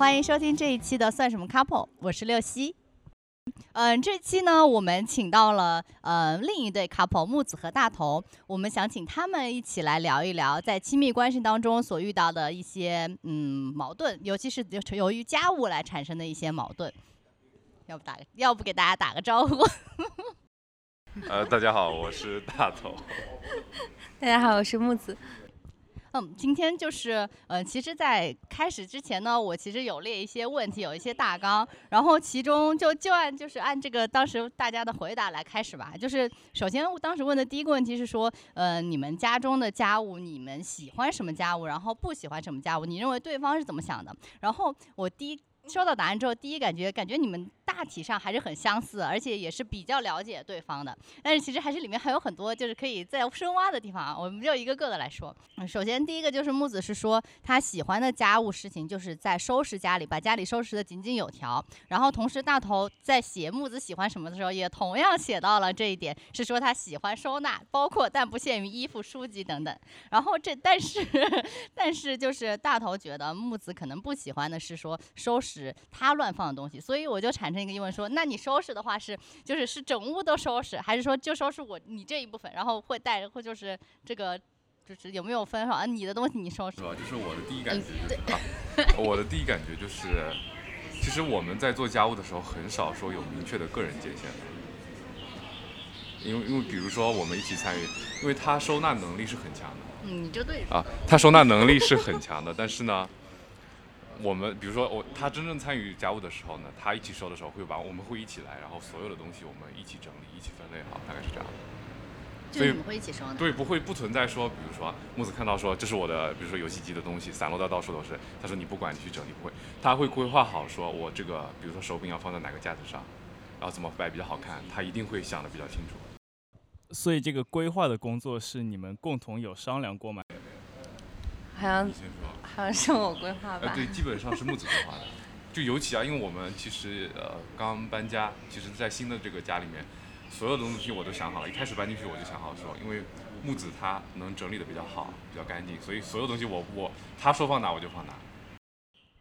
欢迎收听这一期的算什么 couple，我是六西。嗯，这期呢，我们请到了呃另一对 couple 木子和大头，我们想请他们一起来聊一聊在亲密关系当中所遇到的一些嗯矛盾，尤其是由于家务来产生的一些矛盾。要不打个，要不给大家打个招呼？呃，大家好，我是大头。大家好，我是木子。嗯，今天就是，呃，其实，在开始之前呢，我其实有列一些问题，有一些大纲，然后其中就就按就是按这个当时大家的回答来开始吧。就是首先，当时问的第一个问题是说，呃，你们家中的家务，你们喜欢什么家务，然后不喜欢什么家务？你认为对方是怎么想的？然后我第一收到答案之后，第一感觉，感觉你们。大体上还是很相似，而且也是比较了解对方的。但是其实还是里面还有很多就是可以再深挖的地方啊。我们就一个个的来说。首先第一个就是木子是说他喜欢的家务事情就是在收拾家里，把家里收拾的井井有条。然后同时大头在写木子喜欢什么的时候，也同样写到了这一点，是说他喜欢收纳，包括但不限于衣服、书籍等等。然后这但是 但是就是大头觉得木子可能不喜欢的是说收拾他乱放的东西，所以我就产生。那个英文说，那你收拾的话是，就是是整屋都收拾，还是说就收拾我你这一部分，然后会带，或就是这个，就是有没有分说啊？你的东西你收拾？是吧？就是我的第一感觉就是啊，我的第一感觉就是，其实我们在做家务的时候很少说有明确的个人界限因为因为比如说我们一起参与，因为他收纳能力是很强的。嗯，你就对。啊，他收纳能力是很强的，但是呢。我们比如说我他真正参与家务的时候呢，他一起收的时候会把我们会一起来，然后所有的东西我们一起整理，一起分类好，大概是这样。的。所以你们会一起收呢？对，不会不存在说，比如说木子看到说这是我的，比如说游戏机的东西散落到到处都是，他说你不管你去整理不会，他会规划好说我这个比如说手柄要放在哪个架子上，然后怎么摆比较好看，他一定会想的比较清楚。所以这个规划的工作是你们共同有商量过吗？好像好像是我规划吧。对，基本上是木子规划的。就尤其啊，因为我们其实呃刚搬家，其实在新的这个家里面，所有的东西我都想好了。一开始搬进去我就想好说，因为木子他能整理的比较好，比较干净，所以所有东西我我他说放哪我就放哪。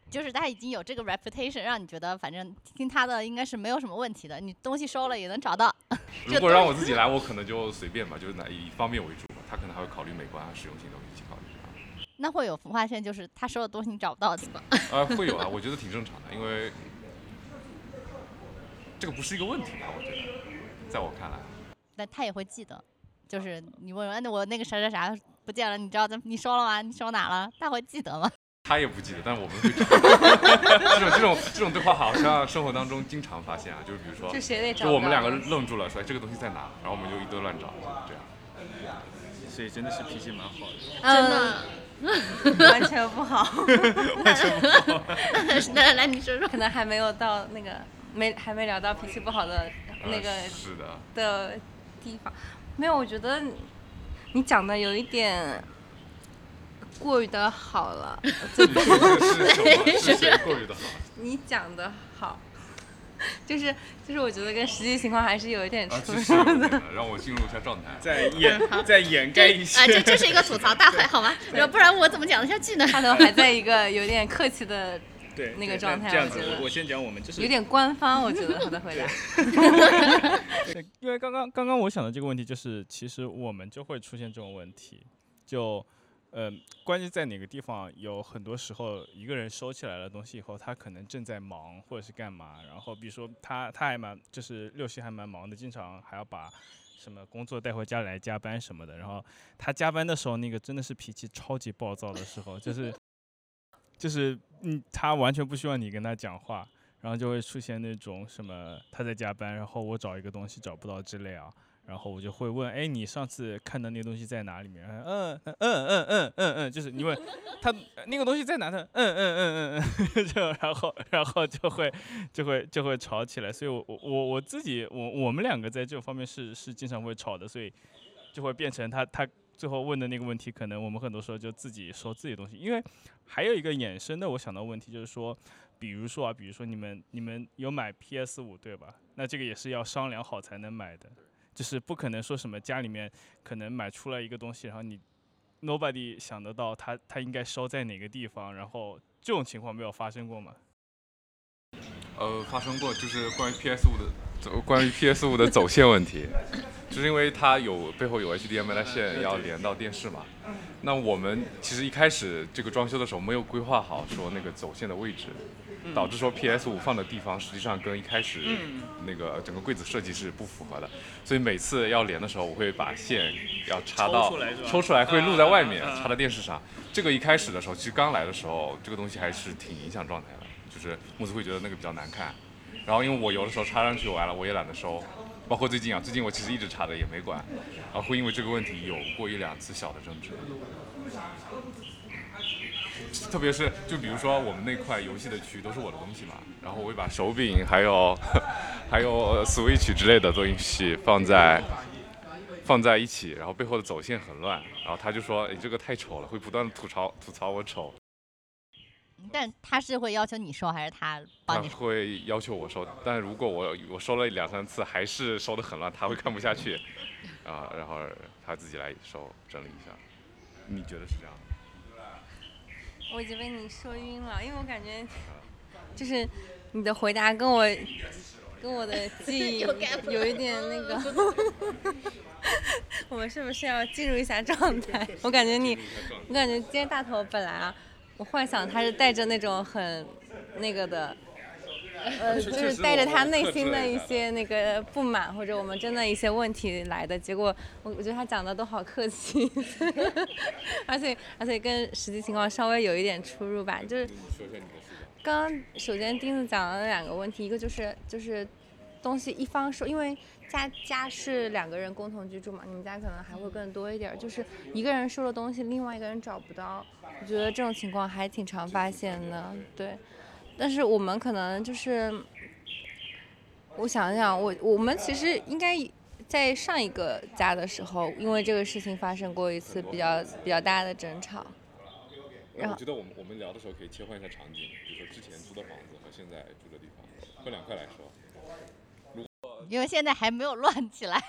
就是他已经有这个 reputation，让你觉得反正听他的应该是没有什么问题的。你东西收了也能找到。如果让我自己来，我可能就随便吧，就是哪以方便为主吧。他可能还会考虑美观啊、实用性都一起考虑。那会有发现，就是他收的东西你找不到的吗？啊，会有啊，我觉得挺正常的，因为这个不是一个问题吧？我觉得，在我看来。但他也会记得，就是你问问，那我那个啥啥啥不见了，你知道怎？你收了吗？你收哪了？他会记得吗？他也不记得，但是我们会找。这种这种这种对话好像生活当中经常发现啊，就是比如说，就谁得找？就我们两个愣住了，说这个东西在哪？然后我们就一堆乱找，这样。所以真的是脾气蛮好的。真的。完全不好，完全不好。来来，你说说，可能还没有到那个没还没聊到脾气不好的那个是的的地方。没有，我觉得你讲的有一点过于的好了。是是是过于的好。你讲的好。就是就是，我觉得跟实际情况还是有一点出入的。让我进入一下状态，再掩再掩盖一些。啊，这这是一个吐槽大会，好吗？不然我怎么讲得下去呢？他都还在一个有点客气的 对那个状态。这样子，我先讲，我们就是有点官方，我觉得他的回答。对，因为刚刚刚刚我想的这个问题就是，其实我们就会出现这种问题，就。呃，关键在哪个地方？有很多时候，一个人收起来了东西以后，他可能正在忙或者是干嘛。然后，比如说他他还蛮就是六夕还蛮忙的，经常还要把什么工作带回家来加班什么的。然后他加班的时候，那个真的是脾气超级暴躁的时候，就是就是嗯，他完全不需要你跟他讲话，然后就会出现那种什么他在加班，然后我找一个东西找不到之类啊。然后我就会问，哎，你上次看的那个东西在哪里面？嗯嗯嗯嗯嗯嗯嗯，就是你问他那个东西在哪呢？嗯嗯嗯嗯嗯，就然后然后就会就会就会吵起来。所以我我我我自己我我们两个在这方面是是经常会吵的，所以就会变成他他最后问的那个问题，可能我们很多时候就自己说自己东西。因为还有一个衍生的，我想到问题就是说，比如说啊，比如说你们你们有买 PS 五对吧？那这个也是要商量好才能买的。就是不可能说什么家里面可能买出来一个东西，然后你 nobody 想得到它它应该收在哪个地方，然后这种情况没有发生过吗？呃，发生过，就是关于 PS 五的走，关于 PS 五的走线问题，就是因为它有背后有 HDMI 的线要连到电视嘛。那我们其实一开始这个装修的时候没有规划好说那个走线的位置，导致说 PS 五放的地方实际上跟一开始那个整个柜子设计是不符合的，所以每次要连的时候，我会把线要插到抽出来抽出来会露在外面，插到电视上。这个一开始的时候，其实刚来的时候，这个东西还是挺影响状态的，就是木子会觉得那个比较难看。然后因为我有的时候插上去完了，我也懒得收，包括最近啊，最近我其实一直插着也没管，然后会因为这个问题有过一两次小的争执。特别是就比如说我们那块游戏的区都是我的东西嘛，然后我会把手柄还有 还有 Switch 之类的东西放在放在一起，然后背后的走线很乱，然后他就说：“哎，这个太丑了，会不断的吐槽吐槽我丑。”但他是会要求你收，还是他他帮你？会要求我收，但如果我我收了两三次还是收的很乱，他会看不下去，啊，然后他自己来收整理一下。你觉得是这样？我已经被你说晕了，因为我感觉就是你的回答跟我跟我的记忆有一点那个。我们是不是要进入一下状态？我感觉你，我感觉今天大头本来啊，我幻想他是带着那种很那个的。呃，就是带着他内心的一些那个不满，或者我们真的一些问题来的，结果我我觉得他讲的都好客气，而且而且跟实际情况稍微有一点出入吧。就是。刚刚首先钉子讲了两个问题，一个就是就是东西一方收，因为家家是两个人共同居住嘛，你们家可能还会更多一点儿，就是一个人收了东西，另外一个人找不到，我觉得这种情况还挺常发现的，对。但是我们可能就是，我想想，我我们其实应该在上一个家的时候，因为这个事情发生过一次比较比较大的争吵。然后我觉得我们我们聊的时候可以切换一下场景，比如说之前租的房子和现在住的地方，分两块来说。因为现在还没有乱起来。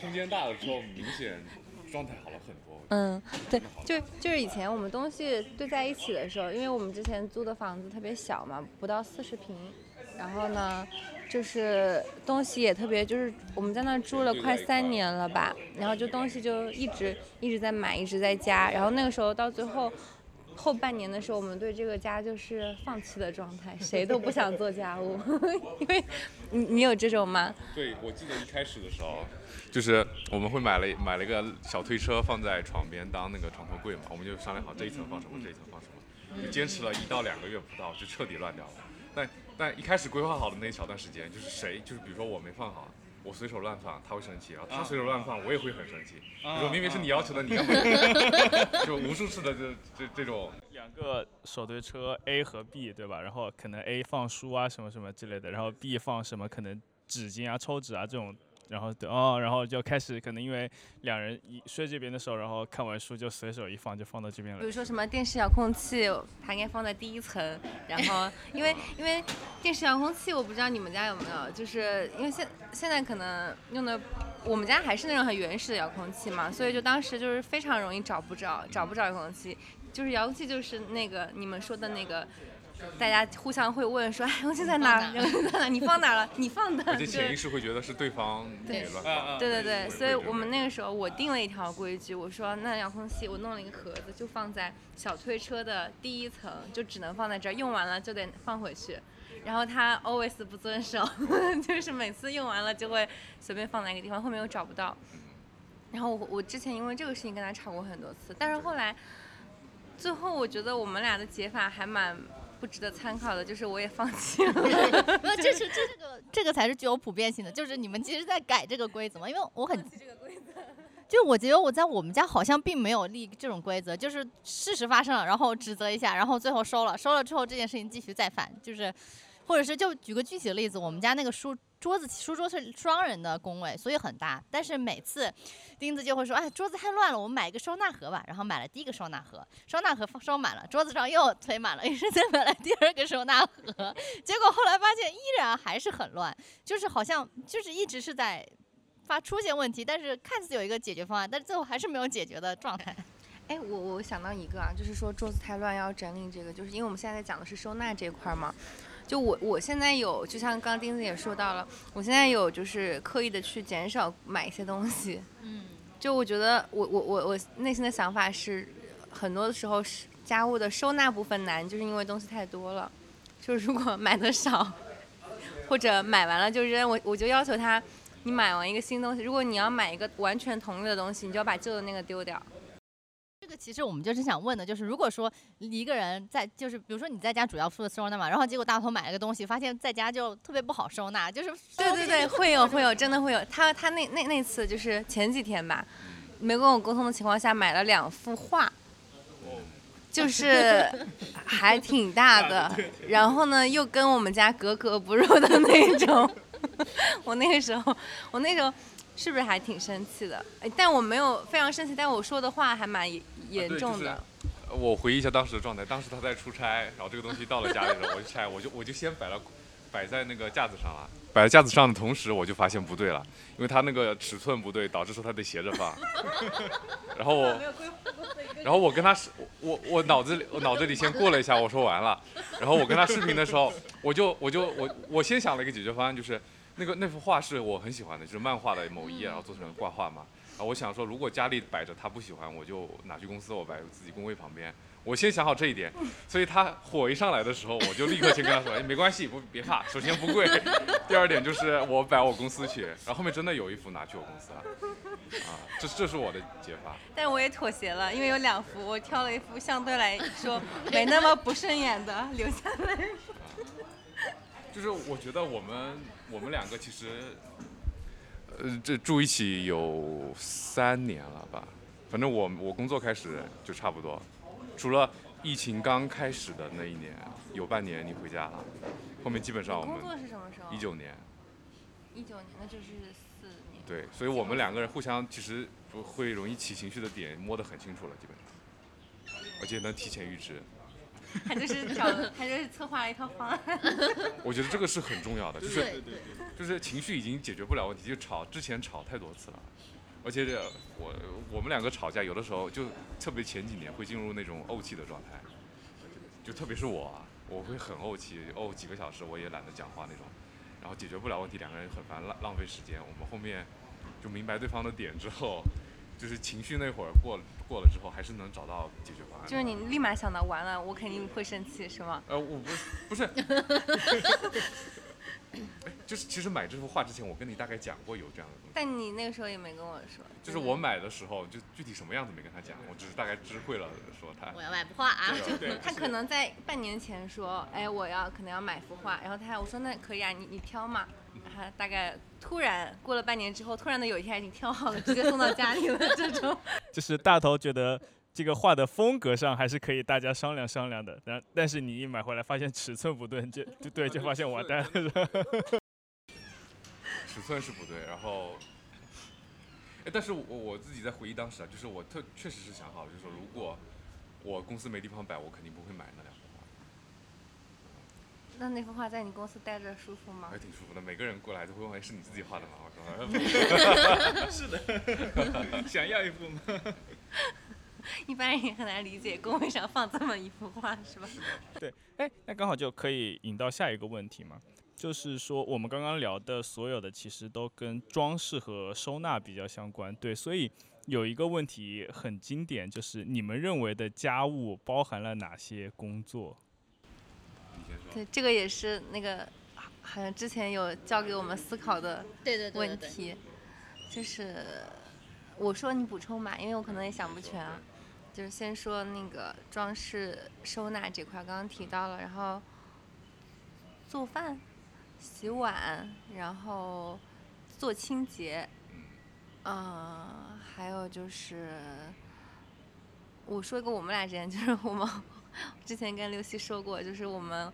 空间大了之后，明显状态好了很多。嗯，对，就就是以前我们东西堆在一起的时候，因为我们之前租的房子特别小嘛，不到四十平，然后呢，就是东西也特别，就是我们在那住了快三年了吧，然后就东西就一直一直在买，一直在加，然后那个时候到最后。后半年的时候，我们对这个家就是放弃的状态，谁都不想做家务，因为你你有这种吗？对，我记得一开始的时候，就是我们会买了买了一个小推车放在床边当那个床头柜嘛，我们就商量好这一层放什么，这一层放什么，就坚持了一到两个月不到，就彻底乱掉了。但但一开始规划好的那一小段时间，就是谁就是比如说我没放好。我随手乱放，他会生气，然后他随手乱放，我也会很生气。你说明明是你要求的，你干嘛？就无数次的这这这种两个手推车 A 和 B 对吧？然后可能 A 放书啊什么什么之类的，然后 B 放什么可能纸巾啊、抽纸啊这种，然后哦，然后就开始可能因为两人一睡这边的时候，然后看完书就随手一放就放到这边了比。如说什么电视遥控器，它应该放在第一层，然后 因为因为电视遥控器，我不知道你们家有没有，就是因为现现在可能用的，我们家还是那种很原始的遥控器嘛，所以就当时就是非常容易找不着，找不着遥控器，就是遥控器就是那个你们说的那个。大家互相会问说：“哎，遥控器在哪儿？遥控器在哪？你放哪了？你放的。”而且潜意对识会觉得是对方对给乱放。对对对，所以我们那个时候我定了一条规矩，我说那遥控器我弄了一个盒子，就放在小推车的第一层，就只能放在这儿，用完了就得放回去。然后他 always 不遵守，就是每次用完了就会随便放在一个地方，后面又找不到。然后我我之前因为这个事情跟他吵过很多次，但是后来最后我觉得我们俩的解法还蛮不值得参考的，就是我也放弃了。没有，这是这个这个才是具有普遍性的，就是你们其实在改这个规则嘛，因为我很。就我觉得我在我们家好像并没有立这种规则，就是事实发生了，然后指责一下，然后最后收了，收了之后这件事情继续再犯，就是，或者是就举个具体的例子，我们家那个书桌子书桌是双人的工位，所以很大，但是每次钉子就会说，哎，桌子太乱了，我们买一个收纳盒吧，然后买了第一个收纳盒，收纳盒放收满了，桌子上又堆满了，于是再买了第二个收纳盒，结果后来发现依然还是很乱，就是好像就是一直是在发出现问题，但是看似有一个解决方案，但是最后还是没有解决的状态。哎，我我想到一个啊，就是说桌子太乱要整理这个，就是因为我们现在讲的是收纳这块嘛。就我我现在有，就像刚刚钉子也说到了，我现在有就是刻意的去减少买一些东西。嗯，就我觉得我我我我内心的想法是，很多的时候是家务的收纳部分难，就是因为东西太多了。就是如果买的少，或者买完了就扔，我我就要求他，你买完一个新东西，如果你要买一个完全同类的东西，你就要把旧的那个丢掉。这个其实我们就是想问的，就是如果说一个人在，就是比如说你在家主要负责收纳嘛，然后结果大头买了个东西，发现在家就特别不好收纳，就是对对对，会有会有，真的会有。他他那那那次就是前几天吧，没跟我沟通的情况下买了两幅画，就 是还挺大的，然后呢又跟我们家格格不入的那种。我那个时候，我那时候是不是还挺生气的？哎，但我没有非常生气，但我说的话还蛮严重的。我回忆一下当时的状态，当时他在出差，然后这个东西到了家里了，我就拆，我就我就先摆了，摆在那个架子上了。摆在架子上的同时，我就发现不对了，因为他那个尺寸不对，导致说他得斜着放。然后我，然后我跟他视，我我脑子里我脑子里先过了一下，我说完了。然后我跟他视频的时候，我就我就我我先想了一个解决方案，就是那个那幅画是我很喜欢的，就是漫画的某一页，然后做成挂画嘛。啊，我想说，如果家里摆着他不喜欢，我就拿去公司，我摆自己工位旁边。我先想好这一点，所以他火一上来的时候，我就立刻先跟他说，哎，没关系，不别怕，首先不贵，第二点就是我摆我公司去，然后后面真的有一幅拿去我公司了，啊，这这是我的解法。但我也妥协了，因为有两幅，我挑了一幅相对来说没那么不顺眼的留下来。就是我觉得我们我们两个其实。呃，这住一起有三年了吧？反正我我工作开始就差不多，除了疫情刚开始的那一年，有半年你回家了，后面基本上我们工作是什么时候？一九年。一九年，那就是四年。对，所以我们两个人互相其实不会容易起情绪的点摸得很清楚了，基本上，而且能提前预知。他就是找，他就是策划了一套方案。我觉得这个是很重要的，就是就是情绪已经解决不了问题，就吵之前吵太多次了，而且我我们两个吵架有的时候就特别前几年会进入那种怄气的状态，就特别是我，我会很怄气，怄几个小时我也懒得讲话那种，然后解决不了问题，两个人很烦，浪浪费时间。我们后面就明白对方的点之后。就是情绪那会儿过过了之后，还是能找到解决方案。就是你立马想到完了，我肯定会生气，是吗？呃，我不不是。哎，就是其实买这幅画之前，我跟你大概讲过有这样的东西。但你那个时候也没跟我说。就是我买的时候，就具体什么样子没跟他讲，我只是大概知会了说他。我要买幅画啊！就他可能在半年前说，哎，我要可能要买幅画，然后他我说那可以啊，你你挑嘛。他大概突然过了半年之后，突然的有一天已经挑好了，直接送到家里了。这种 就是大头觉得这个画的风格上还是可以大家商量商量的，但但是你一买回来发现尺寸不对，就就对，就发现完蛋了。尺寸是不对，然后，哎，但是我我自己在回忆当时啊，就是我特确实是想好了，就是说如果我公司没地方摆，我肯定不会买那两。那那幅画在你公司待着舒服吗？还挺舒服的，每个人过来都会问：“是你自己画的吗？”我说：“ 是的，想要一幅吗？” 一般人也很难理解工位上放这么一幅画，是吧？对，哎，那刚好就可以引到下一个问题嘛，就是说我们刚刚聊的所有的其实都跟装饰和收纳比较相关，对，所以有一个问题很经典，就是你们认为的家务包含了哪些工作？对，这个也是那个，好像之前有教给我们思考的问题，就是我说你补充嘛，因为我可能也想不全啊。就是先说那个装饰收纳这块，刚刚提到了，然后做饭、洗碗，然后做清洁，嗯，还有就是我说一个我们俩之间，就是我们 之前跟刘希说过，就是我们。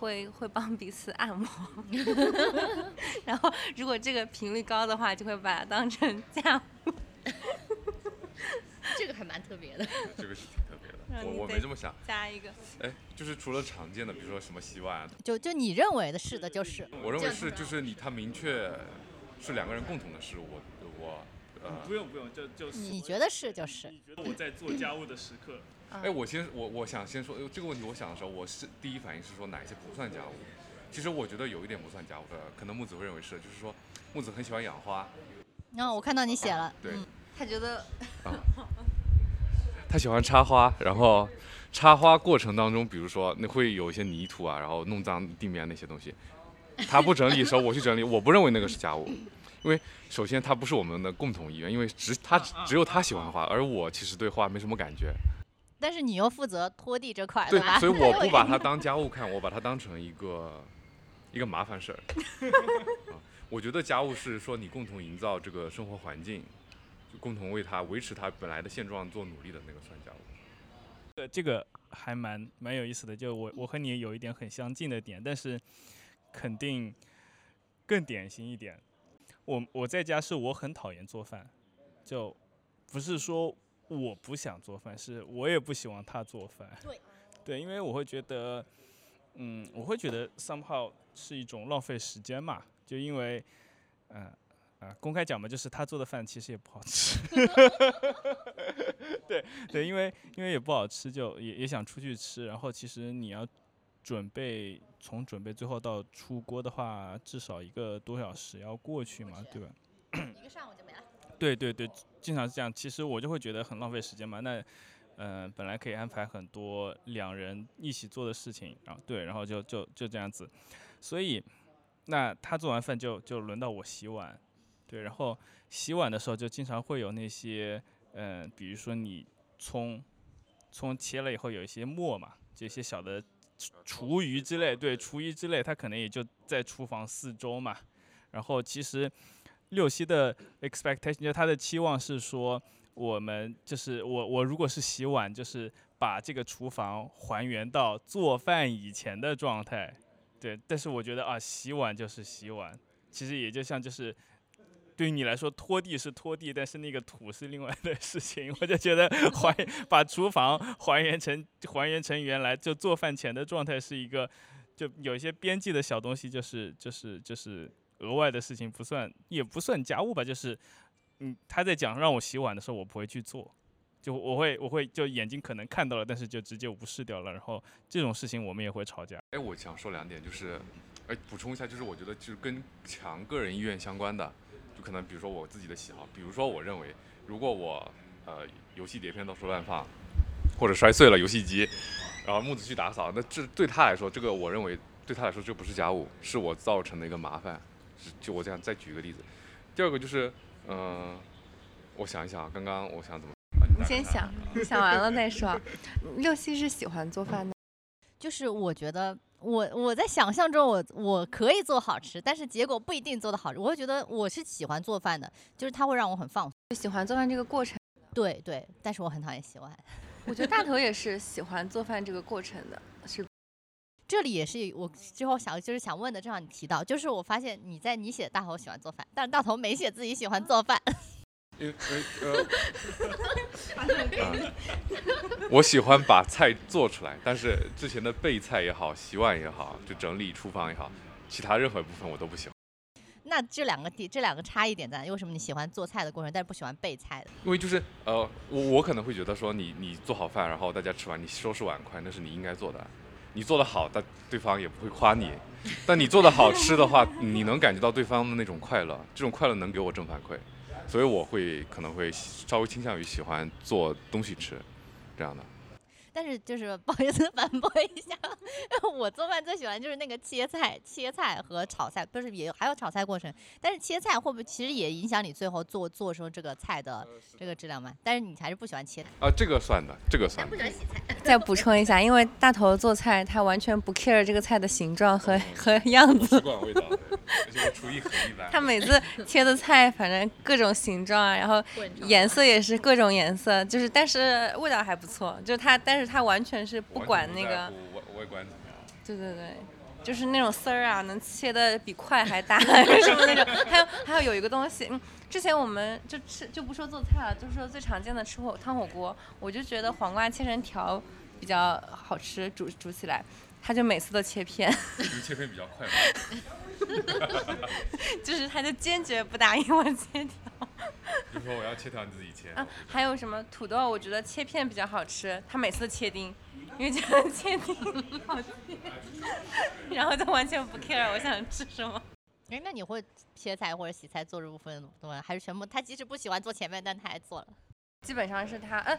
会会帮彼此按摩，然后如果这个频率高的话，就会把它当成家务。这个还蛮特别的。这个是挺特别的，我我没这么想。加一个。哎，就是除了常见的，比如说什么洗碗。就就你认为的是的，就是。我认为是，就是你他明确是两个人共同的事，我我呃，不用不用，就就你觉得是就是。你觉得我在做家务的时刻，哎，我先我我想先说呃这个问题，我想的时候，我是第一反应是说哪一些不算家务。其实我觉得有一点不算家务的，可能木子会认为是，就是说木子很喜欢养花，然后我看到你写了，对嗯，他觉得他喜欢插花，然后插花过程当中，比如说那会有一些泥土啊，然后弄脏地面那些东西，他不整理的时候我去整理，我不认为那个是家务，因为首先它不是我们的共同意愿，因为只他只有他喜欢花，而我其实对花没什么感觉，但是你又负责拖地这块，对吧？，所以我不把它当 家务看，我把它当成一个一个麻烦事儿。啊，我觉得家务是说你共同营造这个生活环境，就共同为它维持它本来的现状做努力的那个算家务。呃，这个还蛮蛮有意思的。就我我和你有一点很相近的点，但是肯定更典型一点。我我在家是我很讨厌做饭，就不是说我不想做饭，是我也不希望他做饭。对，对，因为我会觉得，嗯，我会觉得 somehow 是一种浪费时间嘛，就因为，嗯、啊，公开讲嘛，就是他做的饭其实也不好吃。对对，因为因为也不好吃，就也也想出去吃。然后其实你要准备从准备最后到出锅的话，至少一个多小时要过去嘛，对吧？一个上午就没了。对对对，经常是这样。其实我就会觉得很浪费时间嘛。那，嗯、本来可以安排很多两人一起做的事情，然后对，然后就就就这样子。所以，那他做完饭就就轮到我洗碗，对，然后洗碗的时候就经常会有那些，嗯、比如说你葱，葱切了以后有一些沫嘛，这些小的厨余之类，对，厨余之类，它可能也就在厨房四周嘛。然后其实六七的 expectation 就他的期望是说，我们就是我我如果是洗碗，就是把这个厨房还原到做饭以前的状态，对。但是我觉得啊，洗碗就是洗碗，其实也就像就是。对于你来说，拖地是拖地，但是那个土是另外的事情。我就觉得还把厨房还原成还原成原来就做饭前的状态是一个，就有一些边际的小东西，就是就是就是额外的事情，不算也不算家务吧，就是嗯他在讲让我洗碗的时候，我不会去做，就我会我会就眼睛可能看到了，但是就直接无视掉了。然后这种事情我们也会吵架。哎，我想说两点，就是，哎，补充一下，就是我觉得就是跟强个人意愿相关的，就可能比如说我自己的喜好，比如说我认为，如果我呃游戏碟片到处乱放，或者摔碎了游戏机，然后木子去打扫，那这对他来说，这个我认为对他来说这不是家务，是我造成的一个麻烦。是就我这样再举个例子，第二个就是，嗯、我想一想啊，刚刚我想怎么，啊你先想，想完了再说。六七是喜欢做饭的，就是我觉得我我在想象中我我可以做好吃，但是结果不一定做得好吃。我会觉得我是喜欢做饭的，就是它会让我很放松。就喜欢做饭这个过程。对对，但是我很讨厌洗碗。我觉得大头也是喜欢做饭这个过程的，是这里也是我之后想就是想问的，正好你提到，就是我发现你在你写大头喜欢做饭，但是大头没写自己喜欢做饭。我喜欢把菜做出来，但是之前的备菜也好，洗碗也好，就整理厨房也好，其他任何一部分我都不喜欢。那这两个点这两个差异点在哪？为什么你喜欢做菜的过程，但是不喜欢备菜的？因为就是呃，我我可能会觉得说你你做好饭，然后大家吃完，你收拾碗筷，那是你应该做的。你做的好，但对方也不会夸你。但你做的好吃的话，你能感觉到对方的那种快乐，这种快乐能给我正反馈，所以我会可能会稍微倾向于喜欢做东西吃，这样的。但是就是不好意思反驳一下，我做饭最喜欢就是那个切菜、切菜和炒菜，不是也还有炒菜过程。但是切菜会不会其实也影响你最后做做出这个菜的这个质量嘛？但是你还是不喜欢切菜，啊，这个算的，这个算的。洗菜。再补充一下，因为大头做菜，他完全不 care 这个菜的形状和和样习子。惯味道，而且我厨艺很一般。他每次切的菜，反正各种形状啊，然后颜色也是各种颜色，就是但是味道还不错。就是他，但是他完全是不管那个，外外观怎么样。对对对，就是那种丝儿啊，能切的比块还大什 么那种。还有还有有一个东西，嗯，之前我们就吃就不说做菜了，就说最常见的吃火汤火锅，我就觉得黄瓜切成条比较好吃，煮煮起来。他就每次都切片，因为切片比较快嘛。就是他就坚决不答应我切条。比如说我要切条，你自己切。啊，还有什么土豆？我觉得切片比较好吃，他每次都切丁，因为觉得 切丁很好切，然后就完全不 care 我想吃什么。哎，那你会切菜或者洗菜做这部分东西？还是全部他即使不喜欢做前面，但他还做了？基本上是他，嗯，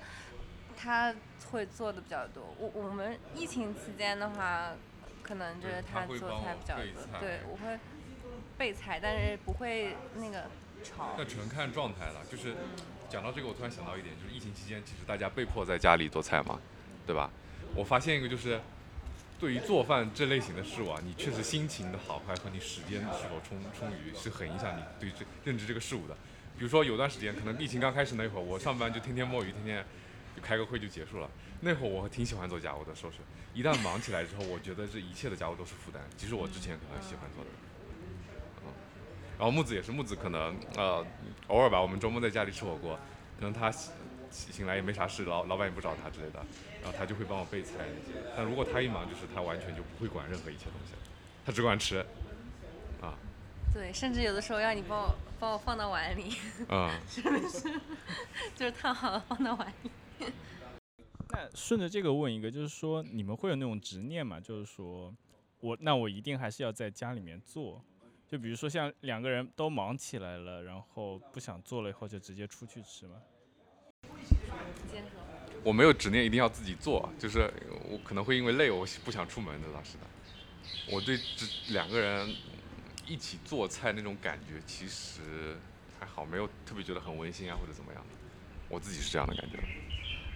他会做的比较多。我我们疫情期间的话，可能就是他他做菜比较多。对，我会备菜，但是不会那个炒那。纯看状态了。就是讲到这个，我突然想到一点，就是疫情期间，其实大家被迫在家里做菜嘛，对吧？我发现一个就是，对于做饭这类型的事物啊，你确实心情的好坏和你时间是否充充裕，是很影响你对这认知这个事物的。比如说有段时间，可能疫情刚开始那会儿，我上班就天天摸鱼，天天就开个会就结束了。那会儿我挺喜欢做家务的，收拾。一旦忙起来之后，我觉得这一切的家务都是负担，其实我之前可能喜欢做的。嗯然后木子也是，木子可能呃偶尔吧，我们周末在家里吃火锅，可能他醒醒来也没啥事，老老板也不找他之类的，然后他就会帮我备菜那些。但如果他一忙，就是他完全就不会管任何一切东西了，他只管吃。啊，对，甚至有的时候要你帮我帮我放到碗里，啊嗯，就是烫好了放到碗里。那顺着这个问一个，就是说你们会有那种执念吗？就是说我那我一定还是要在家里面做，就比如说像两个人都忙起来了，然后不想做了以后就直接出去吃嘛。我没有执念一定要自己做，就是我可能会因为累，我不想出门的，当时的。我对这两个人一起做菜那种感觉，其实还好，没有特别觉得很温馨啊或者怎么样的。我自己是这样的感觉。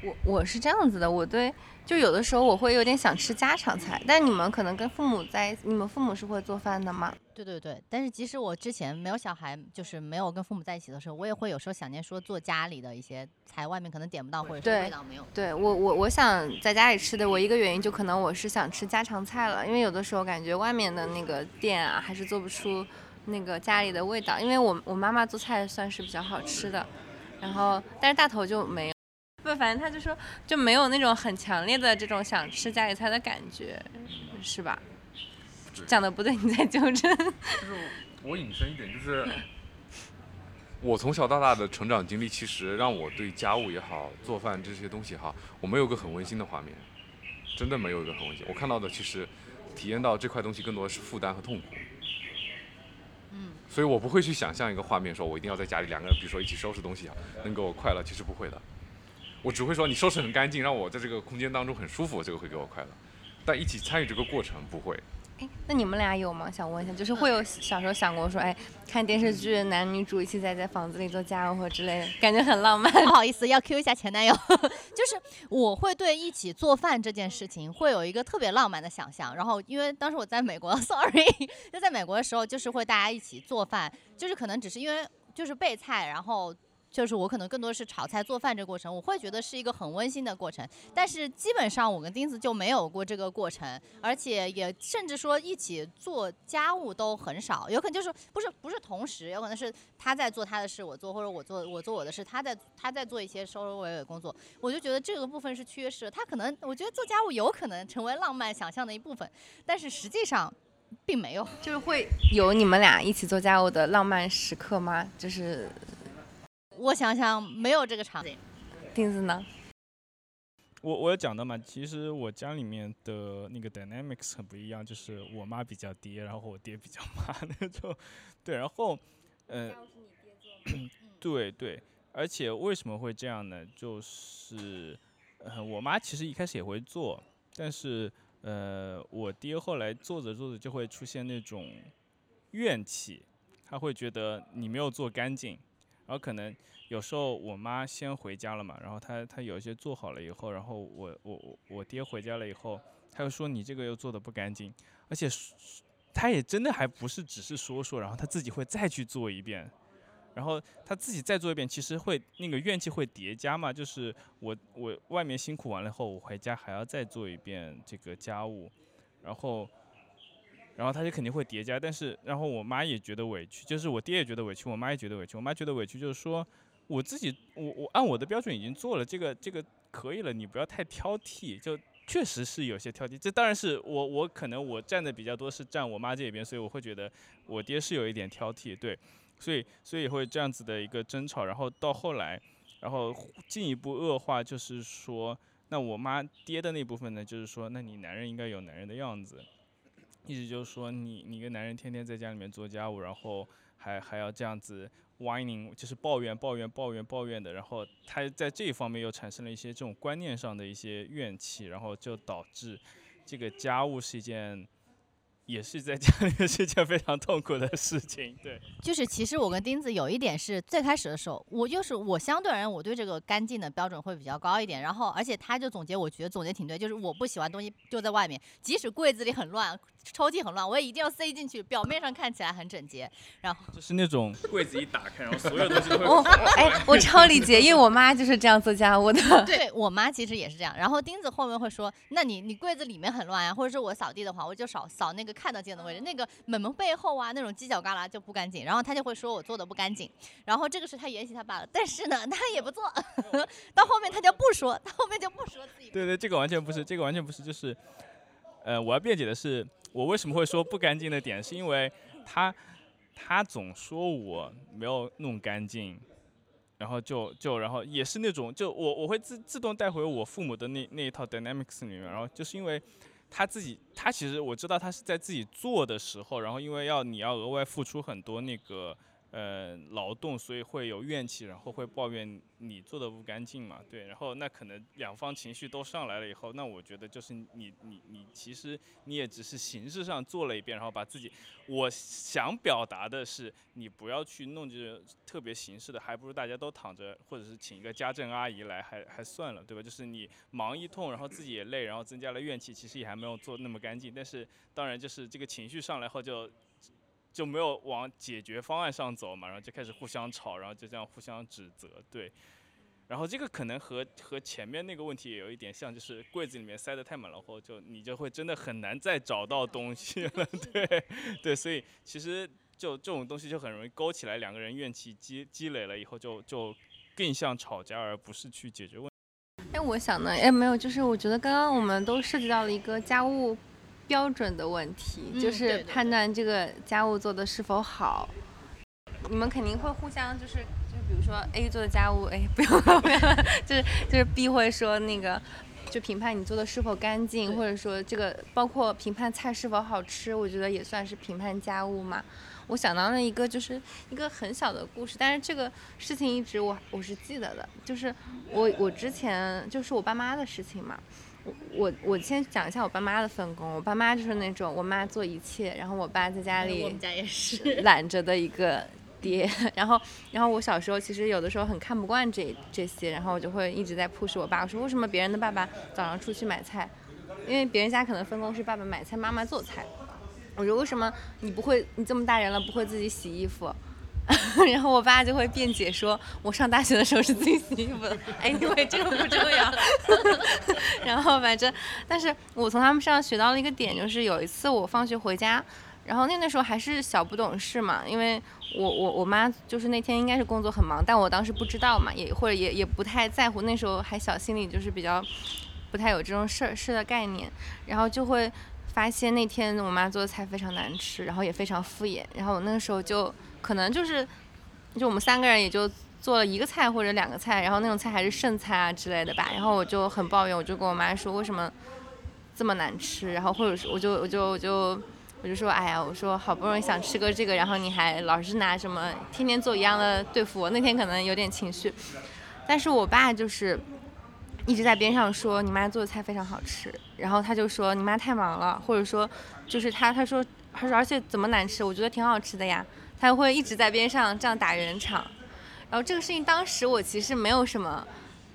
我我是这样子的，我对就有的时候我会有点想吃家常菜，但你们可能跟父母在一起，你们父母是会做饭的吗？对对对，但是即使我之前没有小孩，就是没有跟父母在一起的时候，我也会有时候想念说做家里的一些菜，外面可能点不到，或者味道没有。对我我我想在家里吃的，我一个原因就可能我是想吃家常菜了，因为有的时候感觉外面的那个店啊，还是做不出那个家里的味道。因为我我妈妈做菜算是比较好吃的，然后但是大头就没有，不，反正他就说就没有那种很强烈的这种想吃家里菜的感觉，是吧？讲的不对，你再纠正。就是我引申一点，就是我从小到大的成长经历，其实让我对家务也好、做饭这些东西也好，我没有个很温馨的画面，真的没有一个很温馨。我看到的其实体验到这块东西更多的是负担和痛苦。嗯，所以我不会去想象一个画面，说我一定要在家里两个人，比如说一起收拾东西啊，能给我快乐。其实不会的，我只会说你收拾很干净，让我在这个空间当中很舒服，这个会给我快乐。但一起参与这个过程不会。哎，那你们俩有吗？想问一下，就是会有小时候想过说，哎，看电视剧男女主一起在在房子里做家务或之类的，感觉很浪漫。不好意思，要 Q 一下前男友，就是我会对一起做饭这件事情会有一个特别浪漫的想象。然后因为当时我在美国，sorry，就在美国的时候，就是会大家一起做饭，就是可能只是因为就是备菜，然后。就是我可能更多是炒菜做饭这过程，我会觉得是一个很温馨的过程。但是基本上我跟钉子就没有过这个过程，而且也甚至说一起做家务都很少，有可能就是不是不是同时，有可能是他在做他的事，我做，或者我做我做我的事，他在他在做一些收收尾尾工作。我就觉得这个部分是缺失。他可能我觉得做家务有可能成为浪漫想象的一部分，但是实际上并没有。就是会有你们俩一起做家务的浪漫时刻吗？就是我想想，没有这个场景。钉子呢？我我有讲到嘛，其实我家里面的那个 dynamics 很不一样，就是我妈比较爹，然后我爹比较妈 那种。对，然后，呃，对对，而且为什么会这样呢？就是，呃，我妈其实一开始也会做，但是，呃，我爹后来做着做着就会出现那种怨气，他会觉得你没有做干净，然后可能有时候我妈先回家了嘛，然后她她有一些做好了以后，然后我我我我爹回家了以后，他又说你这个又做的不干净，而且他也真的还不是只是说说，然后他自己会再去做一遍，然后他自己再做一遍，其实会那个怨气会叠加嘛，就是我我外面辛苦完了后，我回家还要再做一遍这个家务，然后。然后他就肯定会叠加，但是然后我妈也觉得委屈，就是我爹也觉得委屈，我妈也觉得委屈。我妈觉得委屈就是说，我自己我我按我的标准已经做了，这个这个可以了，你不要太挑剔。就确实是有些挑剔，这当然是我我可能我站的比较多是站我妈这边，所以我会觉得我爹是有一点挑剔，对。所以所以会这样子的一个争吵，然后到后来，然后进一步恶化，就是说，那我妈爹的那部分呢，就是说，那你男人应该有男人的样子，意思就是说，你你一个男人天天在家里面做家务，然后还还要这样子 whining，就是抱怨抱怨抱怨抱怨的，然后他在这一方面又产生了一些这种观念上的一些怨气，然后就导致这个家务是一件。也是在家里面是一件非常痛苦的事情，对。就是其实我跟钉子有一点是最开始的时候，我就是我相对而言我对这个干净的标准会比较高一点，然后而且他就总结，我觉得总结挺对，就是我不喜欢东西丢在外面，即使柜子里很乱。抽屉很乱，我也一定要塞进去，表面上看起来很整洁。然后就是那种柜子一打开，然后所有东西都会。哎，我超理解，因为我妈就是这样做家务的。对我妈其实也是这样。然后钉子后面会说：“那你你柜子里面很乱呀，或者是我扫地的话，我就扫扫那个看得见的位置，那个门门背后啊那种犄角旮旯就不干净。”然后她就会说我做的不干净。然后这个是他沿袭他爸了，但是呢她也不做。到后面她就不说，到后面就不说自己。对对，这个完全不是，这个完全不是，就是，呃，我要辩解的是。我为什么会说不干净的点，是因为他他总说我没有弄干净，然后就就然后也是那种就我我会自自动带回我父母的那那一套 dynamics 里面，然后就是因为他自己他其实我知道他是在自己做的时候，然后因为要你要额外付出很多那个。呃，劳动，所以会有怨气，然后会抱怨你做的不干净嘛？对，然后那可能两方情绪都上来了以后，那我觉得就是你你你其实你也只是形式上做了一遍，然后把自己，我想表达的是，你不要去弄这个特别形式的，还不如大家都躺着，或者是请一个家政阿姨来，还还算了，对吧？就是你忙一通，然后自己也累，然后增加了怨气，其实也还没有做那么干净。但是当然就是这个情绪上来后就。就没有往解决方案上走嘛，然后就开始互相吵，然后就这样互相指责，对。然后这个可能和和前面那个问题也有一点像，就是柜子里面塞得太满了后，就你就会真的很难再找到东西了，对对。所以其实就这种东西就很容易勾起来，两个人怨气积积累了以后，就就更像吵架，而不是去解决问题。哎，我想呢，哎，没有，就是我觉得刚刚我们都涉及到了一个家务。标准的问题就是判断这个家务做的是否好，你们肯定会互相就是就比如说 A 做的家务，哎，不用 不用，就是就是 B 会说那个就评判你做的是否干净，或者说这个包括评判菜是否好吃，我觉得也算是评判家务嘛。我想到了一个就是一个很小的故事，但是这个事情一直我我是记得的，就是我我之前就是我爸妈的事情嘛。我我先讲一下我爸妈的分工。我爸妈就是那种我妈做一切，然后我爸在家里我们家也是懒着的一个爹。然后然后我小时候其实有的时候很看不惯这这些，然后我就会一直在 push 我爸，我说为什么别人的爸爸早上出去买菜，因为别人家可能分工是爸爸买菜，妈妈做菜。我说为什么你不会，你这么大人了不会自己洗衣服？然后我爸就会辩解说，我上大学的时候是自己洗衣服的。哎，因为这个不重要。然后反正，但是我从他们身上学到了一个点，就是有一次我放学回家，然后那那时候还是小不懂事嘛，因为我我我妈就是那天应该是工作很忙，但我当时不知道嘛，也或者也也不太在乎，那时候还小，心里就是比较不太有这种事儿事的概念，然后就会发现那天我妈做的菜非常难吃，然后也非常敷衍，然后我那个时候就。可能就是，就我们三个人也就做了一个菜或者两个菜，然后那种菜还是剩菜啊之类的吧。然后我就很抱怨，我就跟我妈说为什么这么难吃。然后或者是我就我就我就我就说哎呀，我说好不容易想吃个这个，然后你还老是拿什么天天做一样的对付我。那天可能有点情绪，但是我爸就是一直在边上说你妈做的菜非常好吃。然后他就说你妈太忙了，或者说就是他他说他说而且怎么难吃？我觉得挺好吃的呀。他会一直在边上这样打圆场，然后这个事情当时我其实没有什么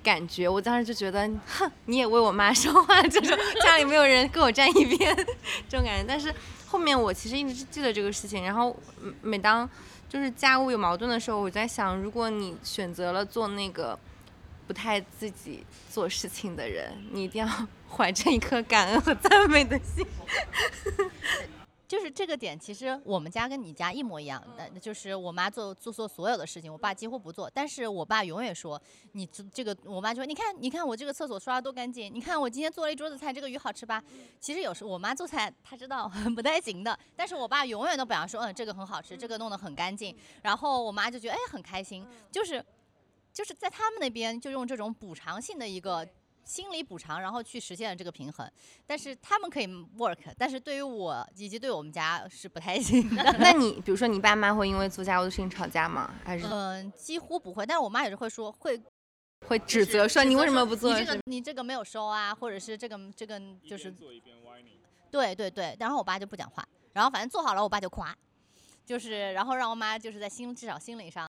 感觉，我当时就觉得，哼，你也为我妈说话，这种家里没有人跟我站一边 这种感觉。但是后面我其实一直记得这个事情，然后每当就是家务有矛盾的时候，我在想，如果你选择了做那个不太自己做事情的人，你一定要 怀着一颗感恩和赞美的心。就是这个点，其实我们家跟你家一模一样，那就是我妈做做做所有的事情，我爸几乎不做。但是我爸永远说，你这这个，我妈就说，你看，你看我这个厕所刷的多干净，你看我今天做了一桌子菜，这个鱼好吃吧？其实有时候我妈做菜，她知道 不太行的，但是我爸永远都表扬说，嗯，这个很好吃，这个弄得很干净。然后我妈就觉得，哎，很开心，就是就是在他们那边就用这种补偿性的一个。心理补偿，然后去实现了这个平衡，但是他们可以 work，但是对于我以及对我们家是不太行的。那你比如说你爸妈会因为做家务的事情吵架吗？还是嗯，几乎不会，但是我妈也是会说会会指责说你为什么不做？你这个你这个没有收啊，或者是这个这个就是对对对，然后我爸就不讲话，然后反正做好了，我爸就夸，就是然后让我妈就是在心至少心理上。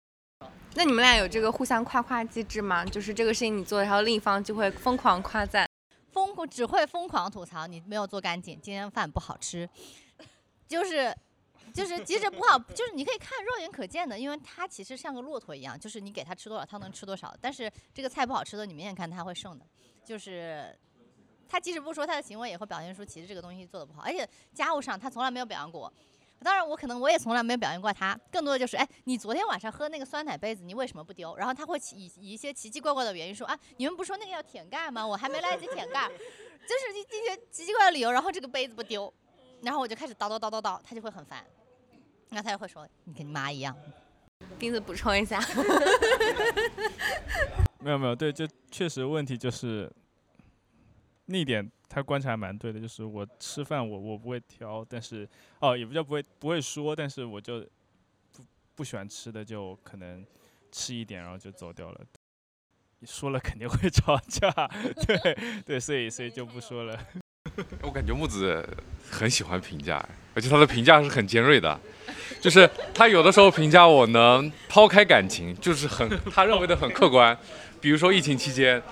那你们俩有这个互相夸夸机制吗？就是这个事情你做，然后另一方就会疯狂夸赞，疯狂只会疯狂吐槽你没有做干净，今天饭不好吃，就是就是即使不好，就是你可以看肉眼可见的，因为它其实像个骆驼一样，就是你给它吃多少，它能吃多少。但是这个菜不好吃的，你明显看它会剩的，就是他即使不说，他的行为也会表现出其实这个东西做的不好，而且家务上他从来没有表扬过。当然，我可能我也从来没有表扬过他，更多的就是，哎，你昨天晚上喝那个酸奶杯子，你为什么不丢？然后他会以以一些奇奇怪怪的原因说，啊，你们不说那个要舔盖吗？我还没来得及舔盖，就是一一些奇奇怪怪的理由，然后这个杯子不丢，然后我就开始叨叨叨叨叨，他就会很烦，然后他就会说，你跟你妈一样。钉子补充一下，没有没有，对，这确实问题就是那点。他观察蛮对的，就是我吃饭我我不会挑，但是哦也不叫不会不会说，但是我就不不喜欢吃的就可能吃一点然后就走掉了，说了肯定会 吵架，对对，所以所以就不说了。我感觉木子很喜欢评价，而且他的评价是很尖锐的，就是他有的时候评价我能抛开感情，就是很他认为的很客观，比如说疫情期间。